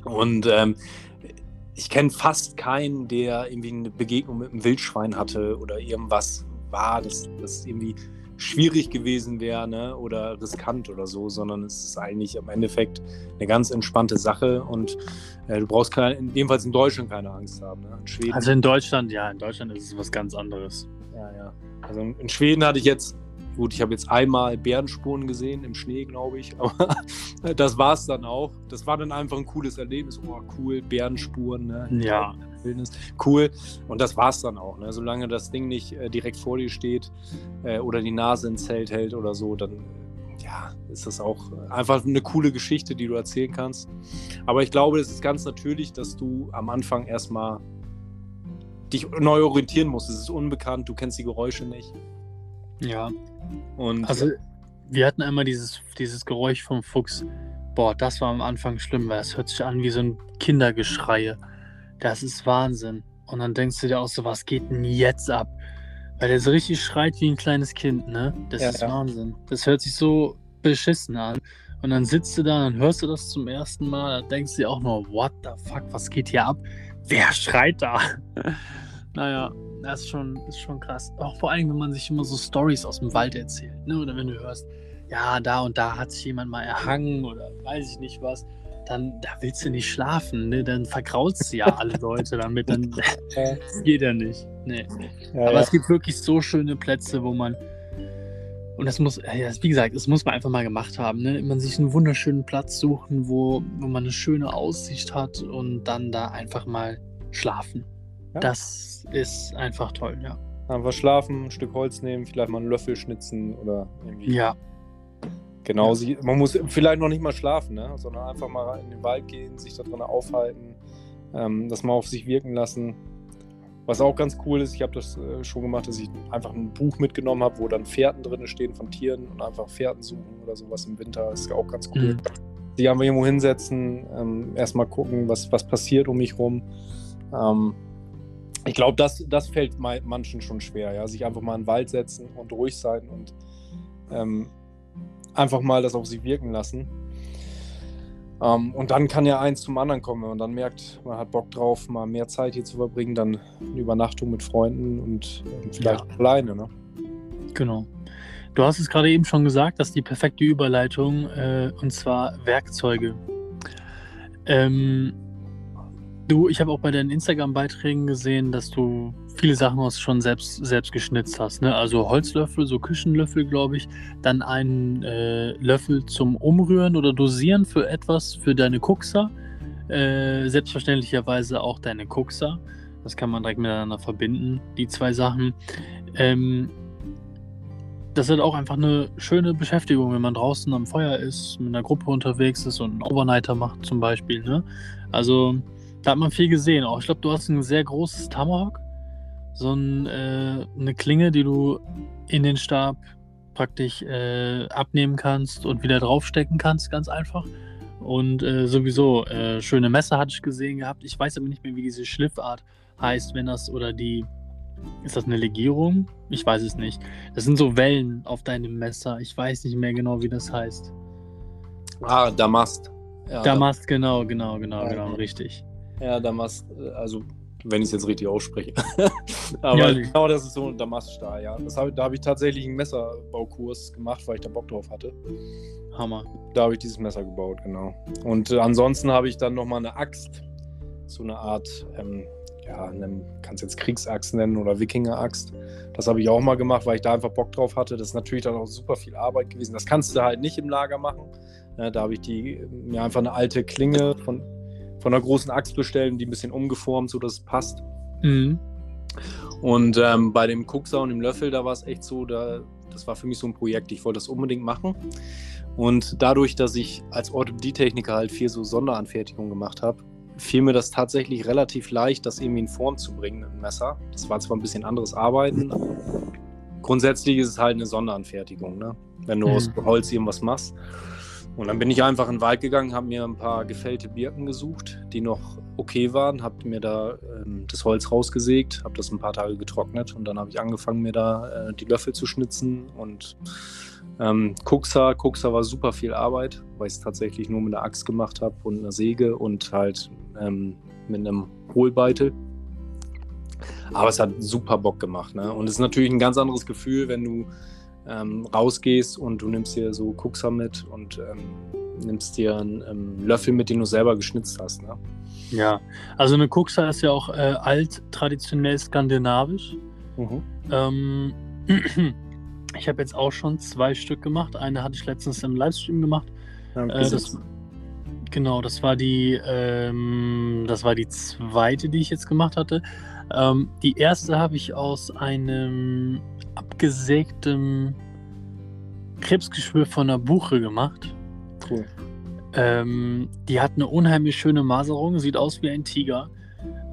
Und ähm, ich kenne fast keinen, der irgendwie eine Begegnung mit einem Wildschwein hatte oder irgendwas war, das, das irgendwie schwierig gewesen wäre ne? oder riskant oder so, sondern es ist eigentlich am Endeffekt eine ganz entspannte Sache und äh, du brauchst keine, in dem Fall in Deutschland keine Angst haben. Ne? In Schweden, also in Deutschland, ja, in Deutschland ist es was ganz anderes. Ja, ja. Also in Schweden hatte ich jetzt, gut, ich habe jetzt einmal Bärenspuren gesehen im Schnee, glaube ich, (laughs) aber das war es dann auch. Das war dann einfach ein cooles Erlebnis. Oh, cool, Bärenspuren. Ne? Ja. Wildnis. Cool. Und das war es dann auch. Ne? Solange das Ding nicht äh, direkt vor dir steht äh, oder die Nase ins Zelt hält oder so, dann ja, ist das auch einfach eine coole Geschichte, die du erzählen kannst. Aber ich glaube, es ist ganz natürlich, dass du am Anfang erstmal dich neu orientieren musst. Es ist unbekannt, du kennst die Geräusche nicht. Ja. Und also, wir hatten einmal dieses, dieses Geräusch vom Fuchs. Boah, das war am Anfang schlimm, weil es hört sich an wie so ein Kindergeschreie. Das ist Wahnsinn. Und dann denkst du dir auch so, was geht denn jetzt ab? Weil der so richtig schreit wie ein kleines Kind, ne? Das ja, ist ja. Wahnsinn. Das hört sich so beschissen an. Und dann sitzt du da und hörst du das zum ersten Mal, da denkst du dir auch nur, what the fuck, was geht hier ab? Wer schreit da? (laughs) naja, das ist schon, ist schon krass. Auch vor allem, wenn man sich immer so Stories aus dem Wald erzählt, ne? Oder wenn du hörst, ja, da und da hat sich jemand mal erhangen oder weiß ich nicht was dann da willst du nicht schlafen, ne? Dann verkraulst du ja alle Leute damit. Dann (laughs) (laughs) geht ja nicht. Nee. Ja, Aber ja. es gibt wirklich so schöne Plätze, wo man. Und das muss, wie gesagt, das muss man einfach mal gemacht haben. Ne? Man sich einen wunderschönen Platz suchen, wo, wo man eine schöne Aussicht hat und dann da einfach mal schlafen. Ja. Das ist einfach toll, ja. Einfach schlafen, ein Stück Holz nehmen, vielleicht mal einen Löffel schnitzen oder irgendwie. Ja, Genau, sie, man muss vielleicht noch nicht mal schlafen, ne? sondern einfach mal in den Wald gehen, sich da drin aufhalten, ähm, das mal auf sich wirken lassen. Was auch ganz cool ist, ich habe das äh, schon gemacht, dass ich einfach ein Buch mitgenommen habe, wo dann Fährten drin stehen von Tieren und einfach Fährten suchen oder sowas im Winter. Ist auch ganz cool. Mhm. Die einfach irgendwo hinsetzen, ähm, erstmal gucken, was, was passiert um mich rum. Ähm, ich glaube, das, das fällt manchen schon schwer, ja, sich einfach mal in den Wald setzen und ruhig sein und ähm, einfach mal das auf sich wirken lassen. Ähm, und dann kann ja eins zum anderen kommen, wenn man dann merkt, man hat Bock drauf, mal mehr Zeit hier zu verbringen, dann eine Übernachtung mit Freunden und vielleicht ja. alleine. Ne? Genau. Du hast es gerade eben schon gesagt, dass die perfekte Überleitung, äh, und zwar Werkzeuge. Ähm, du, ich habe auch bei deinen Instagram-Beiträgen gesehen, dass du viele Sachen aus schon selbst, selbst geschnitzt hast. Ne? Also Holzlöffel, so Küchenlöffel, glaube ich. Dann einen äh, Löffel zum Umrühren oder Dosieren für etwas, für deine Kuxer. Äh, selbstverständlicherweise auch deine Kuxer. Das kann man direkt miteinander verbinden, die zwei Sachen. Ähm, das ist auch einfach eine schöne Beschäftigung, wenn man draußen am Feuer ist, mit einer Gruppe unterwegs ist und einen Overnighter macht zum Beispiel. Ne? Also da hat man viel gesehen. Auch ich glaube, du hast ein sehr großes Tomahawk so ein, äh, eine Klinge, die du in den Stab praktisch äh, abnehmen kannst und wieder draufstecken kannst, ganz einfach. Und äh, sowieso, äh, schöne Messer hatte ich gesehen gehabt. Ich weiß aber nicht mehr, wie diese Schliffart heißt, wenn das oder die. Ist das eine Legierung? Ich weiß es nicht. Das sind so Wellen auf deinem Messer. Ich weiß nicht mehr genau, wie das heißt. Ah, Damast. Ja, Damast, genau, genau, genau, genau, richtig. Ja, Damast, äh, also wenn ich es jetzt richtig ausspreche. (laughs) Aber ja, genau das ist so ein Damaststahl, ja. Das hab, da habe ich tatsächlich einen Messerbaukurs gemacht, weil ich da Bock drauf hatte. Hammer. Da habe ich dieses Messer gebaut, genau. Und äh, ansonsten habe ich dann nochmal eine Axt, so eine Art, ähm, ja, kannst jetzt Kriegsaxt nennen oder Wikinger-Axt. Das habe ich auch mal gemacht, weil ich da einfach Bock drauf hatte. Das ist natürlich dann auch super viel Arbeit gewesen. Das kannst du halt nicht im Lager machen. Ja, da habe ich die, mir einfach eine alte Klinge von von einer großen Axt bestellen, die ein bisschen umgeformt, sodass es passt. Mhm. Und ähm, bei dem Kuxer und dem Löffel, da war es echt so, da, das war für mich so ein Projekt. Ich wollte das unbedingt machen. Und dadurch, dass ich als Orthopädie-Techniker halt viel so Sonderanfertigung gemacht habe, fiel mir das tatsächlich relativ leicht, das irgendwie in Form zu bringen mit dem Messer. Das war zwar ein bisschen anderes Arbeiten, aber grundsätzlich ist es halt eine Sonderanfertigung, ne? wenn du mhm. aus Holz irgendwas machst. Und dann bin ich einfach in den Wald gegangen, habe mir ein paar gefällte Birken gesucht, die noch okay waren, habe mir da ähm, das Holz rausgesägt, habe das ein paar Tage getrocknet und dann habe ich angefangen, mir da äh, die Löffel zu schnitzen und ähm, Kuxer, Kuxer war super viel Arbeit, weil ich es tatsächlich nur mit einer Axt gemacht habe und einer Säge und halt ähm, mit einem Hohlbeitel. Aber es hat super Bock gemacht. Ne? Und es ist natürlich ein ganz anderes Gefühl, wenn du ähm, rausgehst und du nimmst dir so Kuxer mit und ähm, nimmst dir einen ähm, Löffel mit, den du selber geschnitzt hast. Ne? Ja, also eine Kuxer ist ja auch äh, alt, traditionell skandinavisch. Mhm. Ähm, (clears throat) ich habe jetzt auch schon zwei Stück gemacht. Eine hatte ich letztens im Livestream gemacht. Ja, äh, das, genau, das war die, ähm, das war die zweite, die ich jetzt gemacht hatte. Ähm, die erste habe ich aus einem abgesägtem Krebsgeschwür von einer Buche gemacht. Cool. Ähm, die hat eine unheimlich schöne Maserung, sieht aus wie ein Tiger.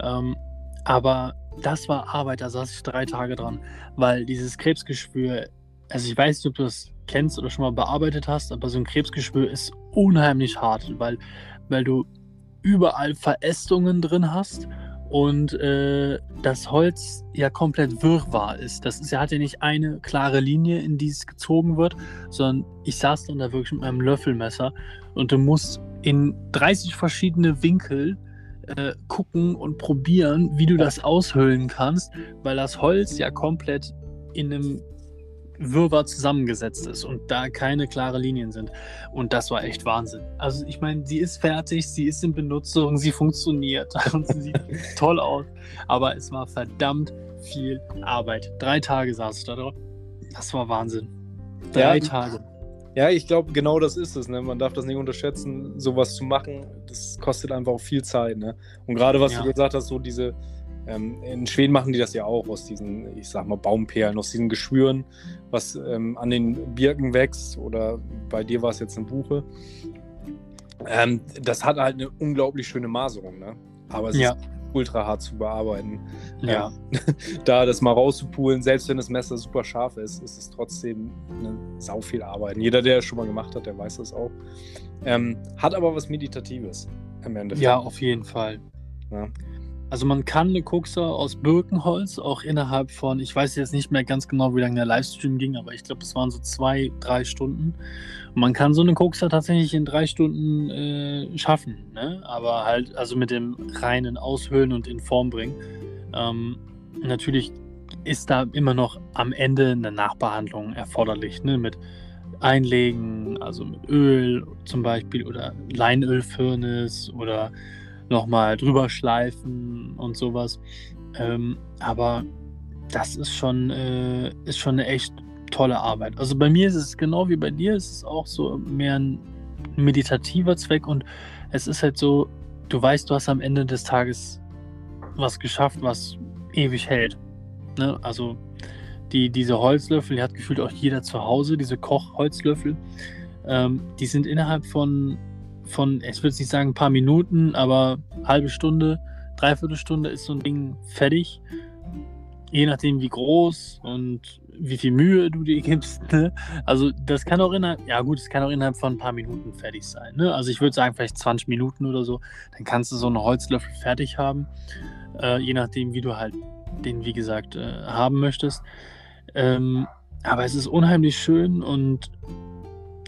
Ähm, aber das war Arbeit, da saß ich drei Tage dran, weil dieses Krebsgeschwür, also ich weiß nicht, ob du das kennst oder schon mal bearbeitet hast, aber so ein Krebsgeschwür ist unheimlich hart, weil, weil du überall Verästungen drin hast und äh, das Holz ja komplett wirrwarr ist. Das ist, er hat ja nicht eine klare Linie, in die es gezogen wird, sondern ich saß dann da wirklich mit meinem Löffelmesser und du musst in 30 verschiedene Winkel äh, gucken und probieren, wie du das aushöhlen kannst, weil das Holz ja komplett in einem Wirrwarr zusammengesetzt ist und da keine klare Linien sind. Und das war echt Wahnsinn. Also ich meine, sie ist fertig, sie ist in Benutzung, sie funktioniert (laughs) und sie sieht toll aus. Aber es war verdammt viel Arbeit. Drei Tage saß ich da drauf. Das war Wahnsinn. Drei ja, Tage. Ja, ich glaube, genau das ist es. Ne? Man darf das nicht unterschätzen, sowas zu machen. Das kostet einfach auch viel Zeit. Ne? Und gerade was ja. du gesagt hast, so diese ähm, in Schweden machen die das ja auch aus diesen, ich sag mal, Baumperlen, aus diesen Geschwüren, was ähm, an den Birken wächst oder bei dir war es jetzt eine Buche. Ähm, das hat halt eine unglaublich schöne Maserung, ne? Aber es ja. ist ultra hart zu bearbeiten. Ja. (laughs) da das mal rauszupulen, selbst wenn das Messer super scharf ist, ist es trotzdem eine sau viel Arbeit. Jeder, der es schon mal gemacht hat, der weiß das auch. Ähm, hat aber was Meditatives im Endeffekt. Ja, auf jeden Fall. Ja. Also man kann eine Kuxa aus Birkenholz auch innerhalb von, ich weiß jetzt nicht mehr ganz genau, wie lange der Livestream ging, aber ich glaube, es waren so zwei, drei Stunden. Und man kann so eine Kuxa tatsächlich in drei Stunden äh, schaffen, ne? aber halt also mit dem reinen Aushöhlen und in Form bringen. Ähm, natürlich ist da immer noch am Ende eine Nachbehandlung erforderlich, ne? mit Einlegen, also mit Öl zum Beispiel oder Leinölfirnis oder nochmal drüber schleifen und sowas. Ähm, aber das ist schon, äh, ist schon eine echt tolle Arbeit. Also bei mir ist es genau wie bei dir, es ist auch so mehr ein meditativer Zweck und es ist halt so, du weißt, du hast am Ende des Tages was geschafft, was ewig hält. Ne? Also die, diese Holzlöffel, die hat gefühlt auch jeder zu Hause, diese Kochholzlöffel. Ähm, die sind innerhalb von von, ich würde nicht sagen ein paar Minuten, aber halbe Stunde, dreiviertel Stunde ist so ein Ding fertig. Je nachdem, wie groß und wie viel Mühe du dir gibst. Ne? Also das kann auch innerhalb, ja gut, es kann auch innerhalb von ein paar Minuten fertig sein. Ne? Also ich würde sagen, vielleicht 20 Minuten oder so, dann kannst du so einen Holzlöffel fertig haben. Äh, je nachdem, wie du halt den, wie gesagt, äh, haben möchtest. Ähm, aber es ist unheimlich schön und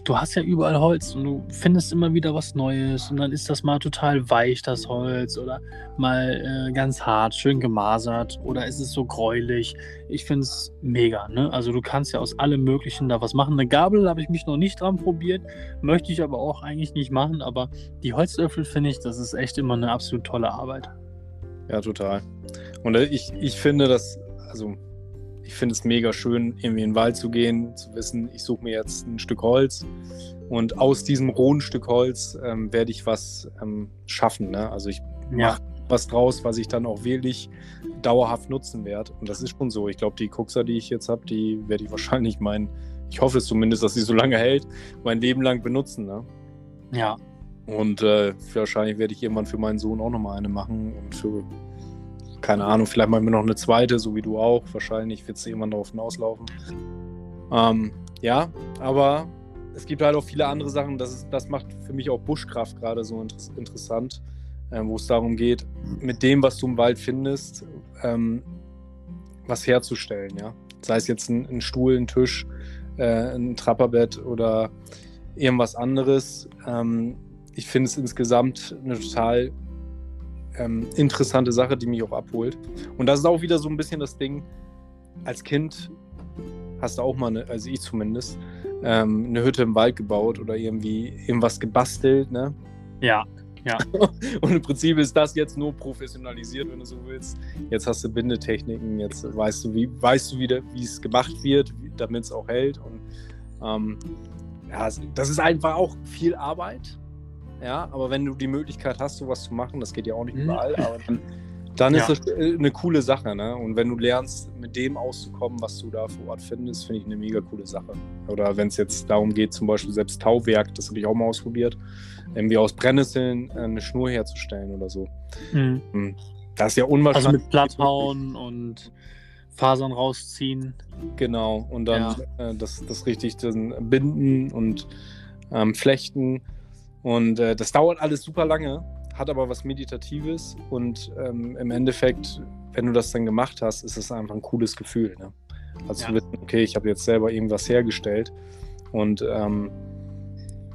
du hast ja überall Holz und du findest immer wieder was Neues und dann ist das mal total weich, das Holz, oder mal äh, ganz hart, schön gemasert oder ist es so gräulich. Ich finde es mega, ne? Also du kannst ja aus allem Möglichen da was machen. Eine Gabel habe ich mich noch nicht dran probiert, möchte ich aber auch eigentlich nicht machen, aber die Holzlöffel finde ich, das ist echt immer eine absolut tolle Arbeit. Ja, total. Und äh, ich, ich finde das, also ich finde es mega schön, irgendwie in den Wald zu gehen, zu wissen, ich suche mir jetzt ein Stück Holz und aus diesem rohen Stück Holz ähm, werde ich was ähm, schaffen. Ne? Also ich ja. mache was draus, was ich dann auch wirklich dauerhaft nutzen werde. Und das ist schon so. Ich glaube, die Kuxer, die ich jetzt habe, die werde ich wahrscheinlich mein, ich hoffe es zumindest, dass sie so lange hält, mein Leben lang benutzen. Ne? Ja. Und äh, wahrscheinlich werde ich irgendwann für meinen Sohn auch nochmal eine machen und für keine Ahnung, vielleicht machen wir noch eine zweite, so wie du auch. Wahrscheinlich wird es irgendwann darauf hinauslaufen. Ähm, ja, aber es gibt halt auch viele andere Sachen. Das, ist, das macht für mich auch Buschkraft gerade so inter interessant, äh, wo es darum geht, mit dem, was du im Wald findest, ähm, was herzustellen. Ja? Sei es jetzt ein, ein Stuhl, ein Tisch, äh, ein Trapperbett oder irgendwas anderes. Ähm, ich finde es insgesamt eine total ähm, interessante Sache, die mich auch abholt. Und das ist auch wieder so ein bisschen das Ding, als Kind hast du auch mal, eine, also ich zumindest, ähm, eine Hütte im Wald gebaut oder irgendwie irgendwas gebastelt, ne? Ja, ja. (laughs) Und im Prinzip ist das jetzt nur professionalisiert, wenn du so willst. Jetzt hast du Bindetechniken, jetzt weißt du, wie, weißt du wieder, wie es gemacht wird, damit es auch hält. Und ähm, ja, das ist einfach auch viel Arbeit. Ja, aber wenn du die Möglichkeit hast, sowas zu machen, das geht ja auch nicht mhm. überall, aber (laughs) dann, dann ja. ist das äh, eine coole Sache. Ne? Und wenn du lernst, mit dem auszukommen, was du da vor Ort findest, finde ich eine mega coole Sache. Oder wenn es jetzt darum geht, zum Beispiel selbst Tauwerk, das habe ich auch mal ausprobiert, irgendwie aus Brennnesseln äh, eine Schnur herzustellen oder so. Mhm. Hm. Das ist ja unwahrscheinlich. Also mit Platthauen und Fasern rausziehen. Genau, und dann ja. äh, das, das richtig dann binden und ähm, flechten. Und äh, das dauert alles super lange, hat aber was Meditatives und ähm, im Endeffekt, wenn du das dann gemacht hast, ist es einfach ein cooles Gefühl. Ne? Also ja. zu wissen, okay, ich habe jetzt selber irgendwas hergestellt und ähm,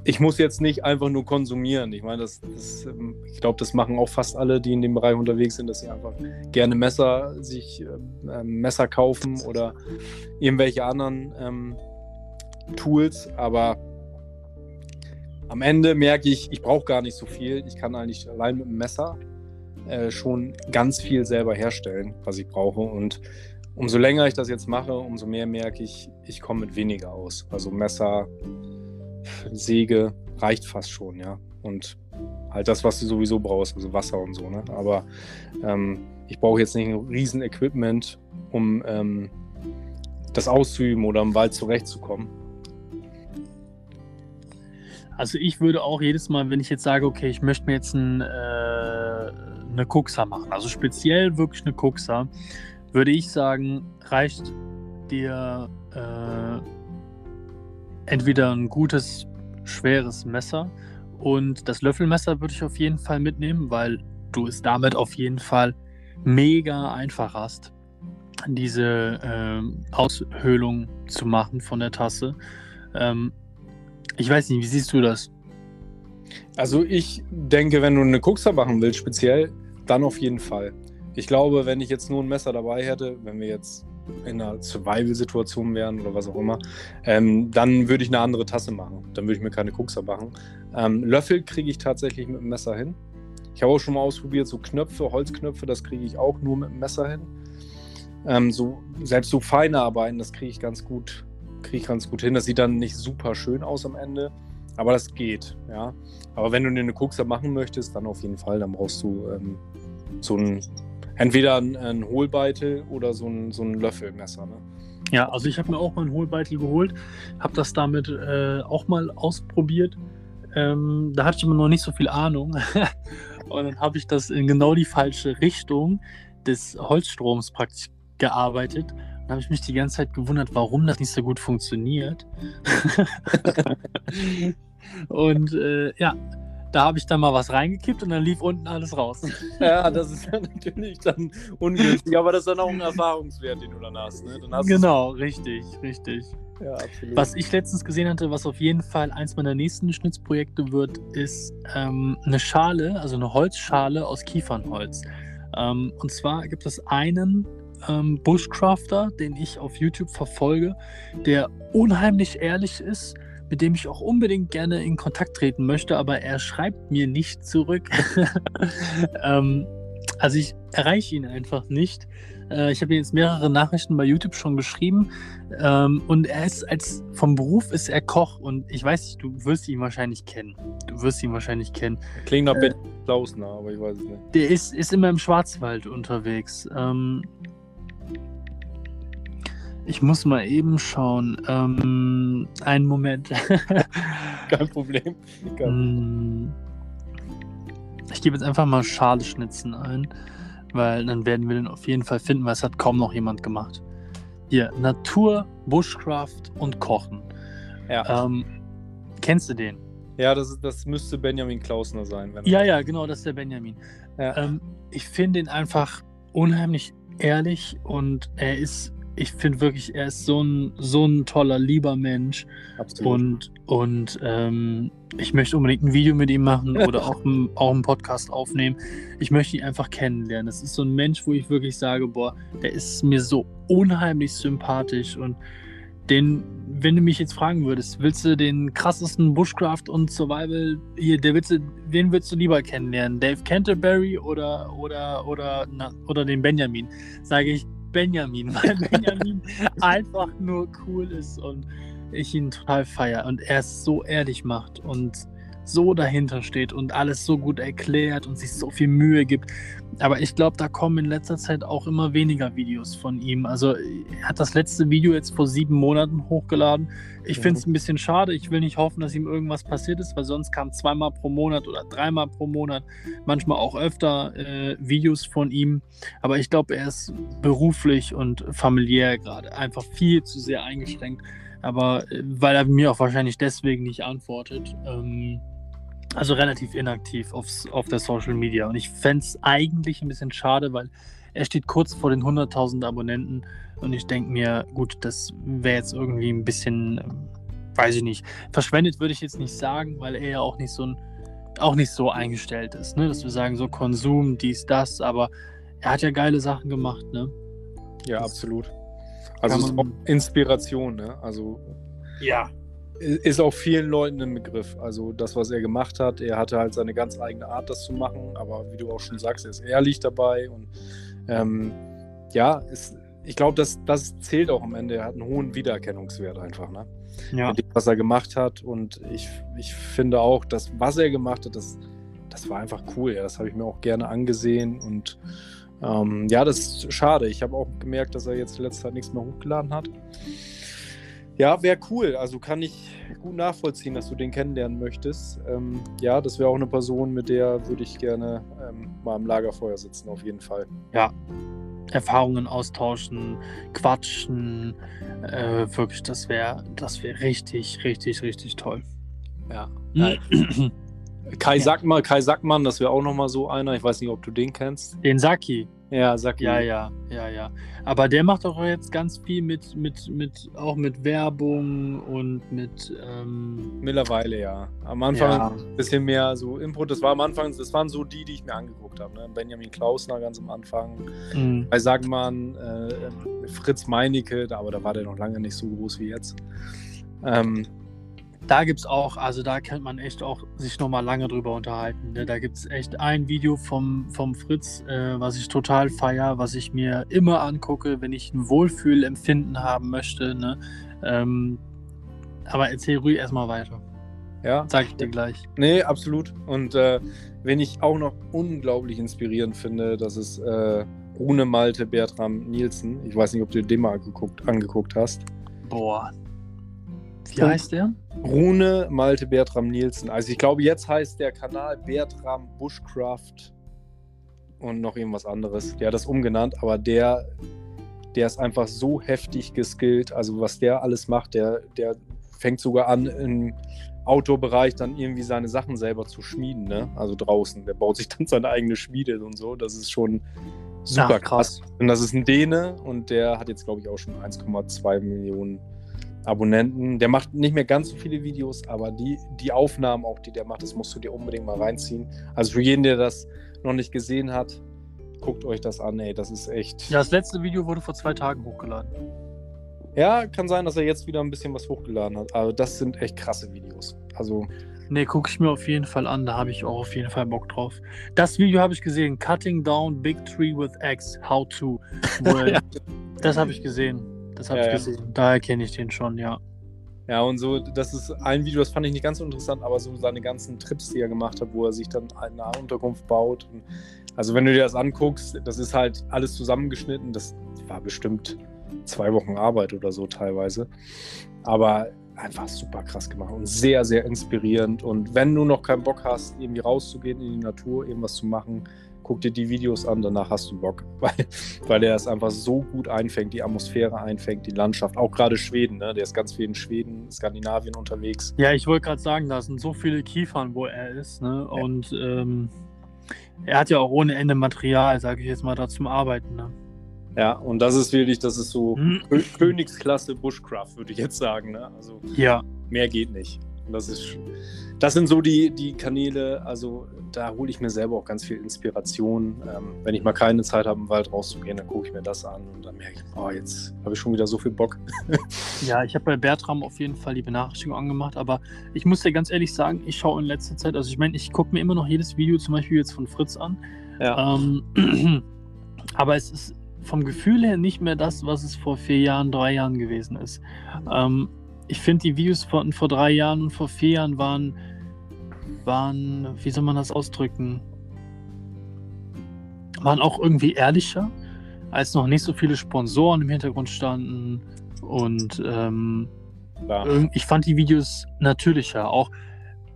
ich muss jetzt nicht einfach nur konsumieren. Ich meine, das, das ähm, ich glaube, das machen auch fast alle, die in dem Bereich unterwegs sind, dass sie einfach gerne Messer sich äh, Messer kaufen oder irgendwelche anderen ähm, Tools, aber am Ende merke ich, ich brauche gar nicht so viel. Ich kann eigentlich allein mit dem Messer äh, schon ganz viel selber herstellen, was ich brauche. Und umso länger ich das jetzt mache, umso mehr merke ich, ich komme mit weniger aus. Also Messer, Säge reicht fast schon, ja. Und halt das, was du sowieso brauchst, also Wasser und so, ne? Aber ähm, ich brauche jetzt nicht ein riesen Equipment, um ähm, das auszuüben oder im Wald zurechtzukommen. Also ich würde auch jedes Mal, wenn ich jetzt sage, okay, ich möchte mir jetzt ein, äh, eine Kuxa machen, also speziell wirklich eine Kuxa, würde ich sagen, reicht dir äh, entweder ein gutes, schweres Messer und das Löffelmesser würde ich auf jeden Fall mitnehmen, weil du es damit auf jeden Fall mega einfach hast, diese ähm, Aushöhlung zu machen von der Tasse. Ähm, ich weiß nicht, wie siehst du das? Also ich denke, wenn du eine Kuxer machen willst, speziell, dann auf jeden Fall. Ich glaube, wenn ich jetzt nur ein Messer dabei hätte, wenn wir jetzt in einer Survival-Situation wären oder was auch immer, ähm, dann würde ich eine andere Tasse machen. Dann würde ich mir keine Kuxer machen. Ähm, Löffel kriege ich tatsächlich mit dem Messer hin. Ich habe auch schon mal ausprobiert, so Knöpfe, Holzknöpfe, das kriege ich auch nur mit dem Messer hin. Ähm, so, selbst so feine Arbeiten, das kriege ich ganz gut, kriege ich ganz gut hin. Das sieht dann nicht super schön aus am Ende, aber das geht, ja. Aber wenn du dir eine Kuxer machen möchtest, dann auf jeden Fall, dann brauchst du ähm, so ein, entweder ein, ein Hohlbeitel oder so ein, so ein Löffelmesser, ne? Ja, also ich habe mir auch mal einen Hohlbeitel geholt, habe das damit äh, auch mal ausprobiert. Ähm, da hatte ich immer noch nicht so viel Ahnung. (laughs) Und dann habe ich das in genau die falsche Richtung des Holzstroms praktisch gearbeitet. Dann habe ich mich die ganze Zeit gewundert, warum das nicht so gut funktioniert. (laughs) und äh, ja, da habe ich dann mal was reingekippt und dann lief unten alles raus. Ja, das ist ja natürlich dann ungünstig, aber das ist dann auch ein Erfahrungswert, den du dann hast. Ne? Dann hast genau, richtig, richtig. Ja, absolut. Was ich letztens gesehen hatte, was auf jeden Fall eins meiner nächsten Schnitzprojekte wird, ist ähm, eine Schale, also eine Holzschale aus Kiefernholz. Ähm, und zwar gibt es einen ähm, Bushcrafter, den ich auf YouTube verfolge, der unheimlich ehrlich ist, mit dem ich auch unbedingt gerne in Kontakt treten möchte, aber er schreibt mir nicht zurück. (laughs) ähm, also ich erreiche ihn einfach nicht. Äh, ich habe jetzt mehrere Nachrichten bei YouTube schon geschrieben. Ähm, und er ist als vom Beruf ist er Koch und ich weiß nicht, du wirst ihn wahrscheinlich kennen. Du wirst ihn wahrscheinlich kennen. Klingt nach äh, Ben Klausner, aber ich weiß es nicht. Der ist, ist immer im Schwarzwald unterwegs. Ähm, ich muss mal eben schauen. Ähm, einen Moment. (laughs) Kein Problem. Kein mm. ich gebe jetzt einfach mal Schale schnitzen ein weil dann werden wir den auf jeden Fall finden, weil es hat kaum noch jemand gemacht. Hier, Natur, Bushcraft und Kochen. Ja. Ähm, kennst du den? Ja, das, das müsste Benjamin Klausner sein. ja, ja, genau, das ist der Benjamin. Ja. Ähm, ich finde ihn einfach unheimlich ehrlich und er ist ich finde wirklich, er ist so ein, so ein toller, lieber Mensch. Absolut. Und, und ähm, ich möchte unbedingt ein Video mit ihm machen oder (laughs) auch, ein, auch einen Podcast aufnehmen. Ich möchte ihn einfach kennenlernen. Das ist so ein Mensch, wo ich wirklich sage, boah, der ist mir so unheimlich sympathisch und den, wenn du mich jetzt fragen würdest, willst du den krassesten Bushcraft und Survival hier, der willst du, wen würdest du lieber kennenlernen? Dave Canterbury oder oder oder na, oder den Benjamin? Sage ich, Benjamin, weil (laughs) Benjamin einfach nur cool ist und ich ihn total feiere und er es so ehrlich macht und so dahinter steht und alles so gut erklärt und sich so viel Mühe gibt. Aber ich glaube, da kommen in letzter Zeit auch immer weniger Videos von ihm. Also er hat das letzte Video jetzt vor sieben Monaten hochgeladen. Ich finde es ein bisschen schade. Ich will nicht hoffen, dass ihm irgendwas passiert ist, weil sonst kam zweimal pro Monat oder dreimal pro Monat, manchmal auch öfter äh, Videos von ihm. Aber ich glaube, er ist beruflich und familiär gerade einfach viel zu sehr eingeschränkt. Aber äh, weil er mir auch wahrscheinlich deswegen nicht antwortet. Ähm, also relativ inaktiv aufs, auf der Social Media. Und ich fände es eigentlich ein bisschen schade, weil er steht kurz vor den 100.000 Abonnenten. Und ich denke mir, gut, das wäre jetzt irgendwie ein bisschen, ähm, weiß ich nicht, verschwendet würde ich jetzt nicht sagen, weil er ja auch nicht so ein, auch nicht so eingestellt ist, ne? Dass wir sagen, so Konsum, dies, das, aber er hat ja geile Sachen gemacht, ne? Ja, das absolut. Also Inspiration, ne? Also ja, ist auch vielen Leuten ein Begriff. Also das, was er gemacht hat, er hatte halt seine ganz eigene Art, das zu machen. Aber wie du auch schon sagst, er ist ehrlich dabei. Und ähm, ja, ist, ich glaube, das, das zählt auch am Ende. Er hat einen hohen Wiedererkennungswert einfach. Ne? Ja. Dem, was er gemacht hat. Und ich, ich finde auch, dass was er gemacht hat, das, das war einfach cool. Ja. Das habe ich mir auch gerne angesehen. Und ähm, ja, das ist schade. Ich habe auch gemerkt, dass er jetzt in letzter Zeit nichts mehr hochgeladen hat. Ja, wäre cool. Also kann ich gut nachvollziehen, dass du den kennenlernen möchtest. Ähm, ja, das wäre auch eine Person, mit der würde ich gerne ähm, mal am Lagerfeuer sitzen, auf jeden Fall. Ja, Erfahrungen austauschen, quatschen. Äh, wirklich, das wäre das wär richtig, richtig, richtig toll. Ja. (clears throat) Kai ja. Sackmann, Kai Sackmann, das wäre auch nochmal so einer. Ich weiß nicht, ob du den kennst. Den Saki. Ja, sag Ja, ja, ja, ja. Aber der macht auch jetzt ganz viel mit, mit, mit, auch mit Werbung und mit, ähm, Mittlerweile ja. Am Anfang Ja. ein bisschen mehr so Input. Das war am Anfang, das waren so die, die ich mir angeguckt habe. Ne? Benjamin Klausner ganz am Anfang. mh. Bei Sagmann, äh, Fritz Meinecke, aber da war der noch lange nicht so groß wie jetzt. Ähm, da gibt's auch, also da kann man echt auch sich nochmal lange drüber unterhalten. Ne? Da gibt's echt ein Video vom, vom Fritz, äh, was ich total feier, was ich mir immer angucke, wenn ich ein Wohlfühlempfinden haben möchte. Ne? Ähm, aber erzähl ruhig erstmal weiter. ja, Sag ich dir gleich. nee, absolut. Und äh, wenn ich auch noch unglaublich inspirierend finde, das ist äh, Rune Malte Bertram Nielsen. Ich weiß nicht, ob du den mal angeguckt, angeguckt hast. Boah. Wie heißt der? Rune Malte Bertram Nielsen. Also ich glaube, jetzt heißt der Kanal Bertram Bushcraft und noch irgendwas anderes. Der hat das umgenannt, aber der, der ist einfach so heftig geskillt. Also was der alles macht, der, der fängt sogar an im Outdoor-Bereich dann irgendwie seine Sachen selber zu schmieden. Ne? Also draußen. Der baut sich (laughs) dann seine eigene Schmiede und so. Das ist schon super Ach, krass. krass. Und das ist ein Däne und der hat jetzt, glaube ich, auch schon 1,2 Millionen Abonnenten. Der macht nicht mehr ganz so viele Videos, aber die, die Aufnahmen auch, die der macht, das musst du dir unbedingt mal reinziehen. Also für jeden, der das noch nicht gesehen hat, guckt euch das an, ey. Das ist echt. Ja, das letzte Video wurde vor zwei Tagen hochgeladen. Ja, kann sein, dass er jetzt wieder ein bisschen was hochgeladen hat. Aber das sind echt krasse Videos. Also, Ne, gucke ich mir auf jeden Fall an. Da habe ich auch auf jeden Fall Bock drauf. Das Video habe ich gesehen. Cutting down big tree with X. How to. (laughs) Ja. Das habe ich gesehen. Das habe Ja, ich ja. gesehen. Daher kenne ich den schon, ja. ja, und so, das ist ein Video, das fand ich nicht ganz so interessant, aber so seine ganzen Trips, die er gemacht hat, wo er sich dann eine Unterkunft baut. Und, also, wenn du dir das anguckst, das ist halt alles zusammengeschnitten. Das war bestimmt zwei Wochen Arbeit oder so teilweise. Aber einfach super krass gemacht und sehr, sehr inspirierend. Und wenn du noch keinen Bock hast, irgendwie rauszugehen in die Natur, irgendwas zu machen, guck dir die Videos an, danach hast du Bock. (laughs) Weil, weil er es einfach so gut einfängt, die Atmosphäre einfängt, die Landschaft. Auch gerade Schweden, ne? Der ist ganz viel in Schweden, Skandinavien unterwegs. Ja, ich wollte gerade sagen, da sind so viele Kiefern, wo er ist. Ne? Und ähm, er hat ja auch ohne Ende Material, sage ich jetzt mal, da zum Arbeiten. Ne? Ja, und das ist wirklich, das ist so Hm. Kö Königsklasse Bushcraft, würde ich jetzt sagen. Ne? Also Ja, mehr geht nicht. Das ist, das sind so die, die Kanäle, also da hole ich mir selber auch ganz viel Inspiration. Ähm, wenn ich mal keine Zeit habe, im Wald rauszugehen, dann gucke ich mir das an und dann merke ich, oh, jetzt habe ich schon wieder so viel Bock. (laughs) Ja, ich habe bei Bertram auf jeden Fall die Benachrichtigung angemacht, aber ich muss dir ganz ehrlich sagen, ich schaue in letzter Zeit, also ich meine, ich gucke mir immer noch jedes Video zum Beispiel jetzt von Fritz an, Ja. ähm, (clears throat) aber es ist vom Gefühl her nicht mehr das, was es vor vier Jahren, drei Jahren gewesen ist. Ähm, ich finde, die Videos von vor drei Jahren und vor vier Jahren waren, waren, wie soll man das ausdrücken, waren auch irgendwie ehrlicher, als noch nicht so viele Sponsoren im Hintergrund standen und ähm, ich fand die Videos natürlicher, auch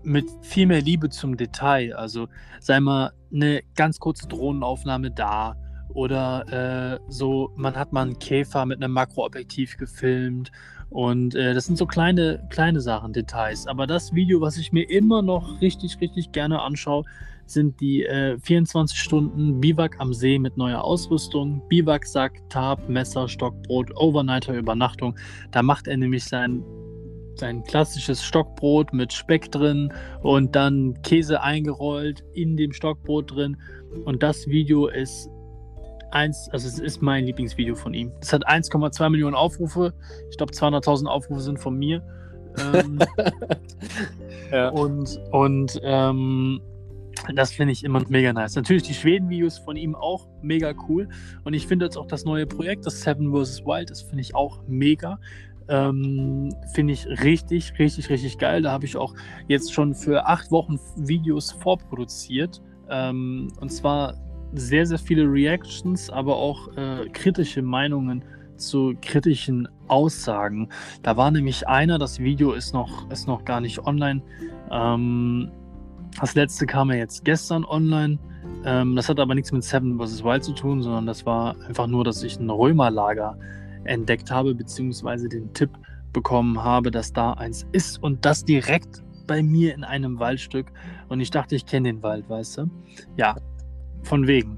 mit viel mehr Liebe zum Detail. Also sei mal eine ganz kurze Drohnenaufnahme da oder äh, so, man hat mal einen Käfer mit einem Makroobjektiv gefilmt und äh, das sind so kleine, kleine Sachen, Details. Aber das Video, was ich mir immer noch richtig, richtig gerne anschaue, sind die äh, 24 Stunden Biwak am See mit neuer Ausrüstung, Biwaksack, Tarp, Messer, Stockbrot, Overnighter, Übernachtung. Da macht er nämlich sein, sein klassisches Stockbrot mit Speck drin und dann Käse eingerollt in dem Stockbrot drin. Und das Video ist eins, also es ist mein Lieblingsvideo von ihm. Es hat 1,2 Millionen Aufrufe. Ich glaube, 200.000 Aufrufe sind von mir. Ähm, (laughs) Ja. und und ähm, das finde ich immer mega nice. Natürlich die Schweden-Videos von ihm auch mega cool. Und ich finde jetzt auch das neue Projekt, das Seven vs. Wild, das finde ich auch mega. Ähm, finde ich richtig, richtig, richtig geil. Da habe ich auch jetzt schon für acht Wochen Videos vorproduziert. Ähm, und zwar sehr, sehr viele Reactions, aber auch äh, kritische Meinungen zu kritischen Aussagen. Da war nämlich einer, das Video ist noch, ist noch gar nicht online. Ähm, das letzte kam ja jetzt gestern online. Ähm, das hat aber nichts mit Seven vs. Wild zu tun, sondern das war einfach nur, dass ich ein Römerlager entdeckt habe, beziehungsweise den Tipp bekommen habe, dass da eins ist und das direkt bei mir in einem Waldstück. Und ich dachte, ich kenne den Wald, weißt du? Ja, von wegen.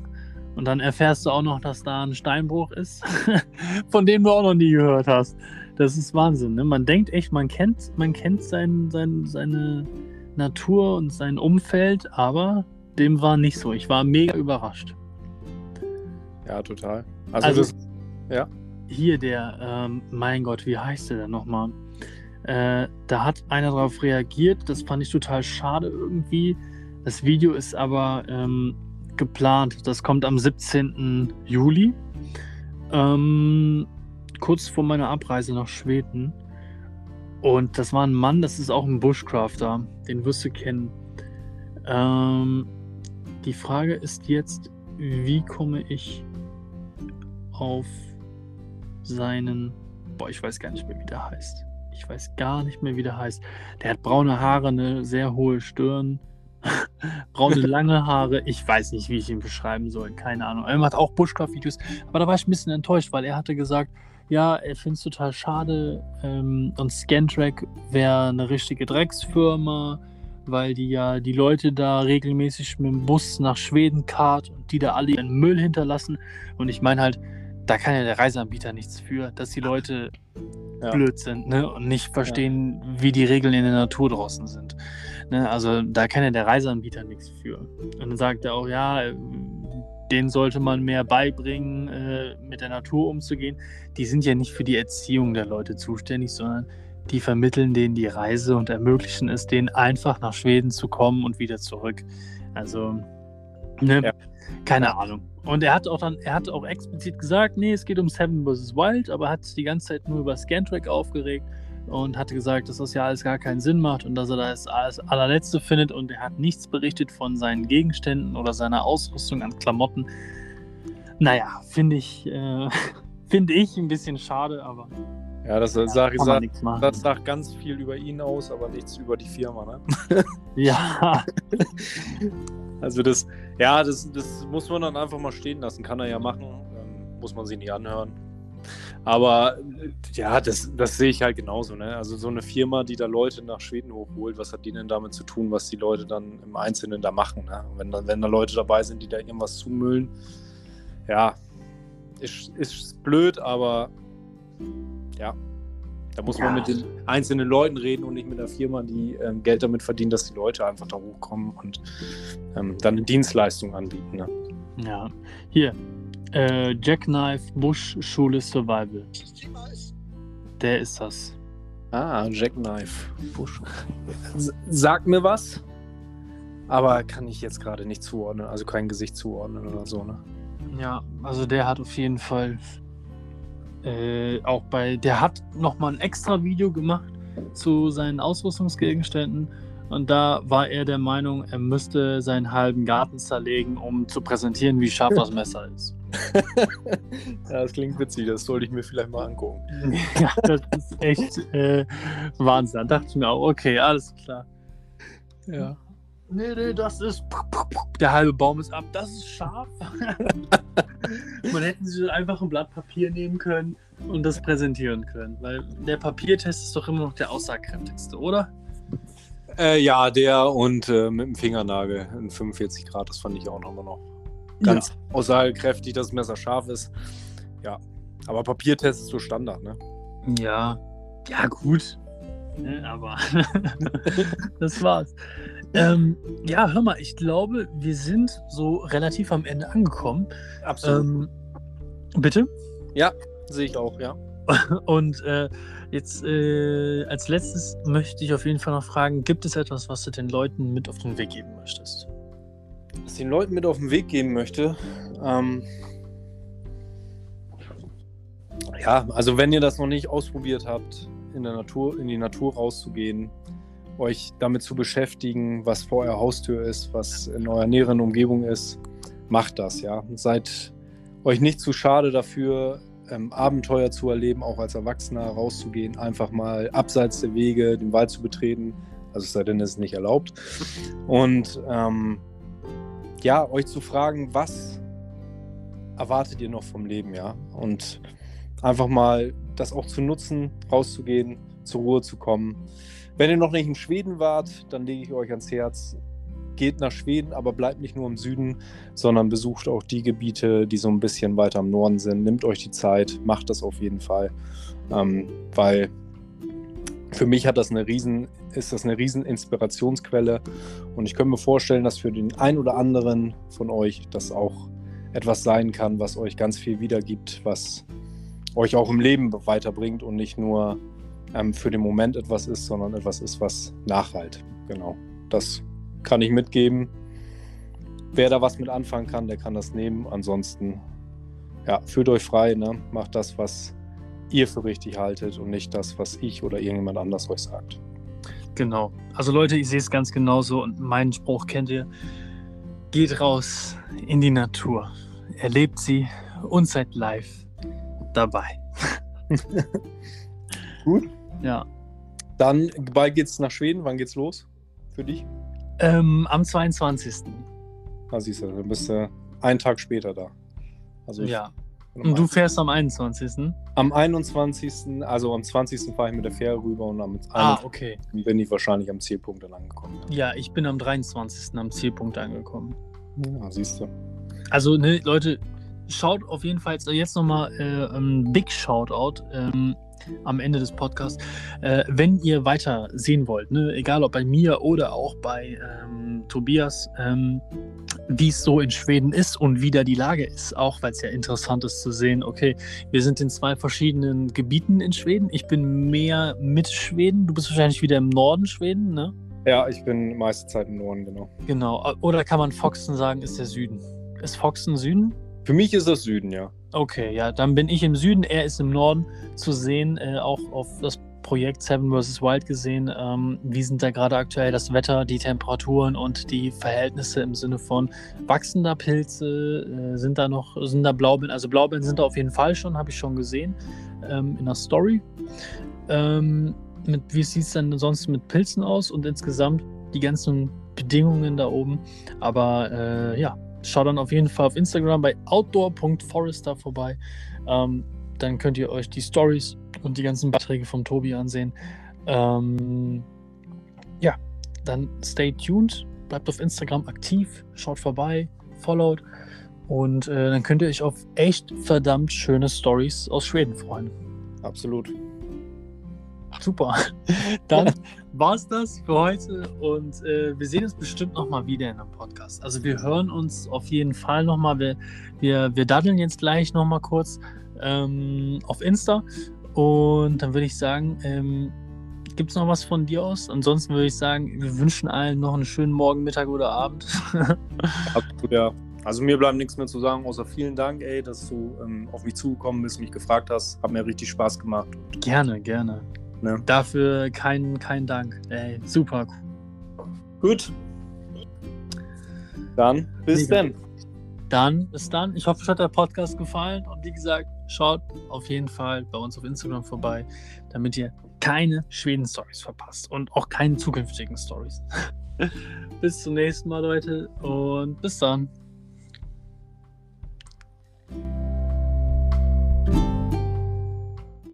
Und dann erfährst du auch noch, dass da ein Steinbruch ist, (laughs) von dem du auch noch nie gehört hast. Das ist Wahnsinn. Ne? Man denkt echt, man kennt, man kennt sein, sein, seine Natur und sein Umfeld, aber dem war nicht so. Ich war mega überrascht. Ja, total. Also, Also- das, ja. Hier der, ähm, mein Gott, wie heißt der denn nochmal? Äh, da hat einer darauf reagiert, das fand ich total schade irgendwie. Das Video ist aber ähm, geplant, das kommt am 17. Juli, ähm, kurz vor meiner Abreise nach Schweden. Und das war ein Mann, das ist auch ein Bushcrafter, den wirst du kennen. Ähm, die Frage ist jetzt, wie komme ich auf seinen. Boah, ich weiß gar nicht mehr, wie der heißt. Ich weiß gar nicht mehr, wie der heißt. Der hat braune Haare, eine sehr hohe Stirn, (laughs) braune lange Haare. Ich weiß nicht, wie ich ihn beschreiben soll. Keine Ahnung. Er macht auch Bushcraft-Videos. Aber da war ich ein bisschen enttäuscht, weil er hatte gesagt, ja, er findet es total schade ähm, und Scantrack wäre eine richtige Drecksfirma, weil die ja die Leute da regelmäßig mit dem Bus nach Schweden kart und die da alle ihren Müll hinterlassen. Und ich meine halt, da kann ja der Reiseanbieter nichts für, dass die Leute Ja. blöd sind ne? und nicht verstehen, wie die Regeln in der Natur draußen sind. Ne? Also da kann ja der Reiseanbieter nichts für. Und dann sagt er auch, ja, denen sollte man mehr beibringen, äh, mit der Natur umzugehen. Die sind ja nicht für die Erziehung der Leute zuständig, sondern die vermitteln denen die Reise und ermöglichen es denen einfach nach Schweden zu kommen und wieder zurück. Also, ne, Ja. Keine Ahnung. Und er hat auch dann, er hat auch explizit gesagt, nee, es geht um Seven vs. Wild, aber hat sich die ganze Zeit nur über Scantrack aufgeregt und hatte gesagt, dass das ja alles gar keinen Sinn macht und dass er das als allerletzte findet und er hat nichts berichtet von seinen Gegenständen oder seiner Ausrüstung an Klamotten. Naja, finde ich, äh, (laughs) finde ich ein bisschen schade, aber Ja, das, sag, man sag, machen. das sagt ganz viel über ihn aus, aber nichts über die Firma. Ne? (laughs) ja, (laughs) Also das, ja, das, das muss man dann einfach mal stehen lassen. Kann er ja machen, ähm, muss man sich nicht anhören. Aber äh, ja, das, das sehe ich halt genauso. Ne? Also so eine Firma, die da Leute nach Schweden hochholt, was hat die denn damit zu tun, was die Leute dann im Einzelnen da machen? Ne? Wenn, da, wenn da Leute dabei sind, die da irgendwas zumüllen, ja, ist, ist blöd, aber ja, da muss Ja. man mit den einzelnen Leuten reden und nicht mit der Firma, die ähm, Geld damit verdient, dass die Leute einfach da hochkommen und ähm, dann eine Dienstleistung anbieten. Ne? ja. Hier, äh, Jackknife Bush Schule Survival. Der ist das. Ah, Jackknife. Bush. S- Sagt mir was, aber kann ich jetzt gerade nicht zuordnen, also kein Gesicht zuordnen oder so. Ne? Ja, also der hat auf jeden Fall äh, auch bei, der hat nochmal ein extra Video gemacht zu seinen Ausrüstungsgegenständen und da war er der Meinung, er müsste seinen halben Garten zerlegen, um zu präsentieren, wie scharf das Messer ist. (laughs) ja, das klingt witzig, das sollte ich mir vielleicht mal angucken. (laughs) ja, das ist echt äh, Wahnsinn. Da dachte ich mir auch, okay, alles klar. Ja. Nee, nee, das ist. Der halbe Baum ist ab, das ist scharf. (laughs) Man hätten sie einfach ein Blatt Papier nehmen können und das präsentieren können. Weil der Papiertest ist doch immer noch der aussagekräftigste, oder? Äh, ja, der und äh, mit dem Fingernagel in 45 Grad, das fand ich auch nochmal noch ganz aussagekräftig, dass das Messer scharf ist. Ja, aber Papiertest ist so Standard, ne? Ja. Ja, gut. Ne, aber (laughs) das war's. Ähm, ja, hör mal, ich glaube, wir sind so relativ am Ende angekommen. Absolut. Ähm, bitte? Sehe ich auch, ja. (laughs) Und äh, jetzt äh, als letztes möchte ich auf jeden Fall noch fragen, gibt es etwas, was du den Leuten mit auf den Weg geben möchtest? Was ich den Leuten mit auf den Weg geben möchte, ähm, ja, also wenn ihr das noch nicht ausprobiert habt, in der Natur, in die Natur rauszugehen, euch damit zu beschäftigen, was vor eurer Haustür ist, was in eurer näheren Umgebung ist, macht das, ja. Seid euch nicht zu schade dafür, ähm, Abenteuer zu erleben, auch als Erwachsener rauszugehen, einfach mal abseits der Wege den Wald zu betreten, also es sei denn, es ist nicht erlaubt. Und ähm, ja, euch zu fragen, was erwartet ihr noch vom Leben, ja? Und einfach mal das auch zu nutzen, rauszugehen, zur Ruhe zu kommen. Wenn ihr noch nicht in Schweden wart, dann lege ich euch ans Herz, geht nach Schweden, aber bleibt nicht nur im Süden, sondern besucht auch die Gebiete, die so ein bisschen weiter im Norden sind. Nimmt euch die Zeit, macht das auf jeden Fall, ähm, weil für mich hat das eine riesen, ist das eine riesen Inspirationsquelle. Und ich könnte mir vorstellen, dass für den einen oder anderen von euch das auch etwas sein kann, was euch ganz viel wiedergibt, was euch auch im Leben weiterbringt und nicht nur ähm, für den Moment etwas ist, sondern etwas ist, was nachhalt. Genau. Das kann ich mitgeben. Wer da was mit anfangen kann, der kann das nehmen. Ansonsten, ja, fühlt euch frei, ne? macht das, was ihr für richtig haltet und nicht das, was ich oder irgendjemand anders euch sagt. Genau. Also Leute, ich sehe es ganz genauso und meinen Spruch kennt ihr. Geht raus in die Natur, erlebt sie und seid live dabei. (laughs) (laughs) Gut. Ja. Dann bald geht's nach Schweden. Wann geht's los für dich? Ähm, am 22. Ah, siehst du, dann bist du einen Tag später da. Also ich, ja. Und du fährst am 21. Am 21. Also am 20. fahre ich mit der Fähre rüber und am ah, okay. bin ich wahrscheinlich am Zielpunkt dann angekommen. Ja. ja, ich bin am 23. am Zielpunkt angekommen. Ja, siehst du. Also, ne, Leute, schaut auf jeden Fall jetzt nochmal äh, ein Big Shoutout. Ähm, am Ende des Podcasts. Äh, wenn ihr weiter sehen wollt, ne, egal ob bei mir oder auch bei ähm, Tobias, ähm, wie es so in Schweden ist und wie da die Lage ist, auch weil es ja interessant ist zu sehen, okay, wir sind in zwei verschiedenen Gebieten in Schweden. Ich bin mehr mit Schweden, du bist wahrscheinlich wieder im Norden Schweden, ne? Ja, ich bin meiste Zeit im Norden, genau. Genau, oder kann man Foxen sagen, ist der Süden? Ist Foxen Süden? Für mich ist das Süden, ja. Okay, ja, dann bin ich im Süden, er ist im Norden zu sehen, äh, auch auf das Projekt Seven vs. Wild gesehen. Ähm, wie sind da gerade aktuell das Wetter, die Temperaturen und die Verhältnisse im Sinne von wachsen da Pilze, äh, sind da noch, sind da Blaubeeren, also Blaubeeren sind da auf jeden Fall schon, habe ich schon gesehen ähm, in der Story. Ähm, mit, wie sieht es denn sonst mit Pilzen aus und insgesamt die ganzen Bedingungen da oben? Aber äh, ja, Schaut dann auf jeden Fall auf Instagram bei outdoor.forester vorbei. Ähm, dann könnt ihr euch die Stories und die ganzen Beiträge von Tobi ansehen. Ähm, ja, dann stay tuned, bleibt auf Instagram aktiv, schaut vorbei, followt und äh, dann könnt ihr euch auf echt verdammt schöne Stories aus Schweden freuen. Absolut. Super. (laughs) Dann war es das für heute und äh, wir sehen uns bestimmt nochmal wieder in einem Podcast. Also wir hören uns auf jeden Fall nochmal. Wir, wir, wir daddeln jetzt gleich nochmal kurz ähm, auf Insta und dann würde ich sagen, ähm, gibt es noch was von dir aus? Ansonsten würde ich sagen, wir wünschen allen noch einen schönen Morgen, Mittag oder Abend. (laughs) Ja. Also mir bleibt nichts mehr zu sagen, außer vielen Dank, ey, dass du ähm, auf mich zugekommen bist, mich gefragt hast. Hat mir richtig Spaß gemacht. Gerne, gerne. Ne? Dafür kein, kein Dank. Ey, super. Gut. Dann bis dann. Dann bis dann. Ich hoffe, euch hat der Podcast gefallen. Und wie gesagt, schaut auf jeden Fall bei uns auf Instagram vorbei, damit ihr keine Schweden-Stories verpasst und auch keine zukünftigen Stories. (laughs) bis zum nächsten Mal, Leute. Und bis dann.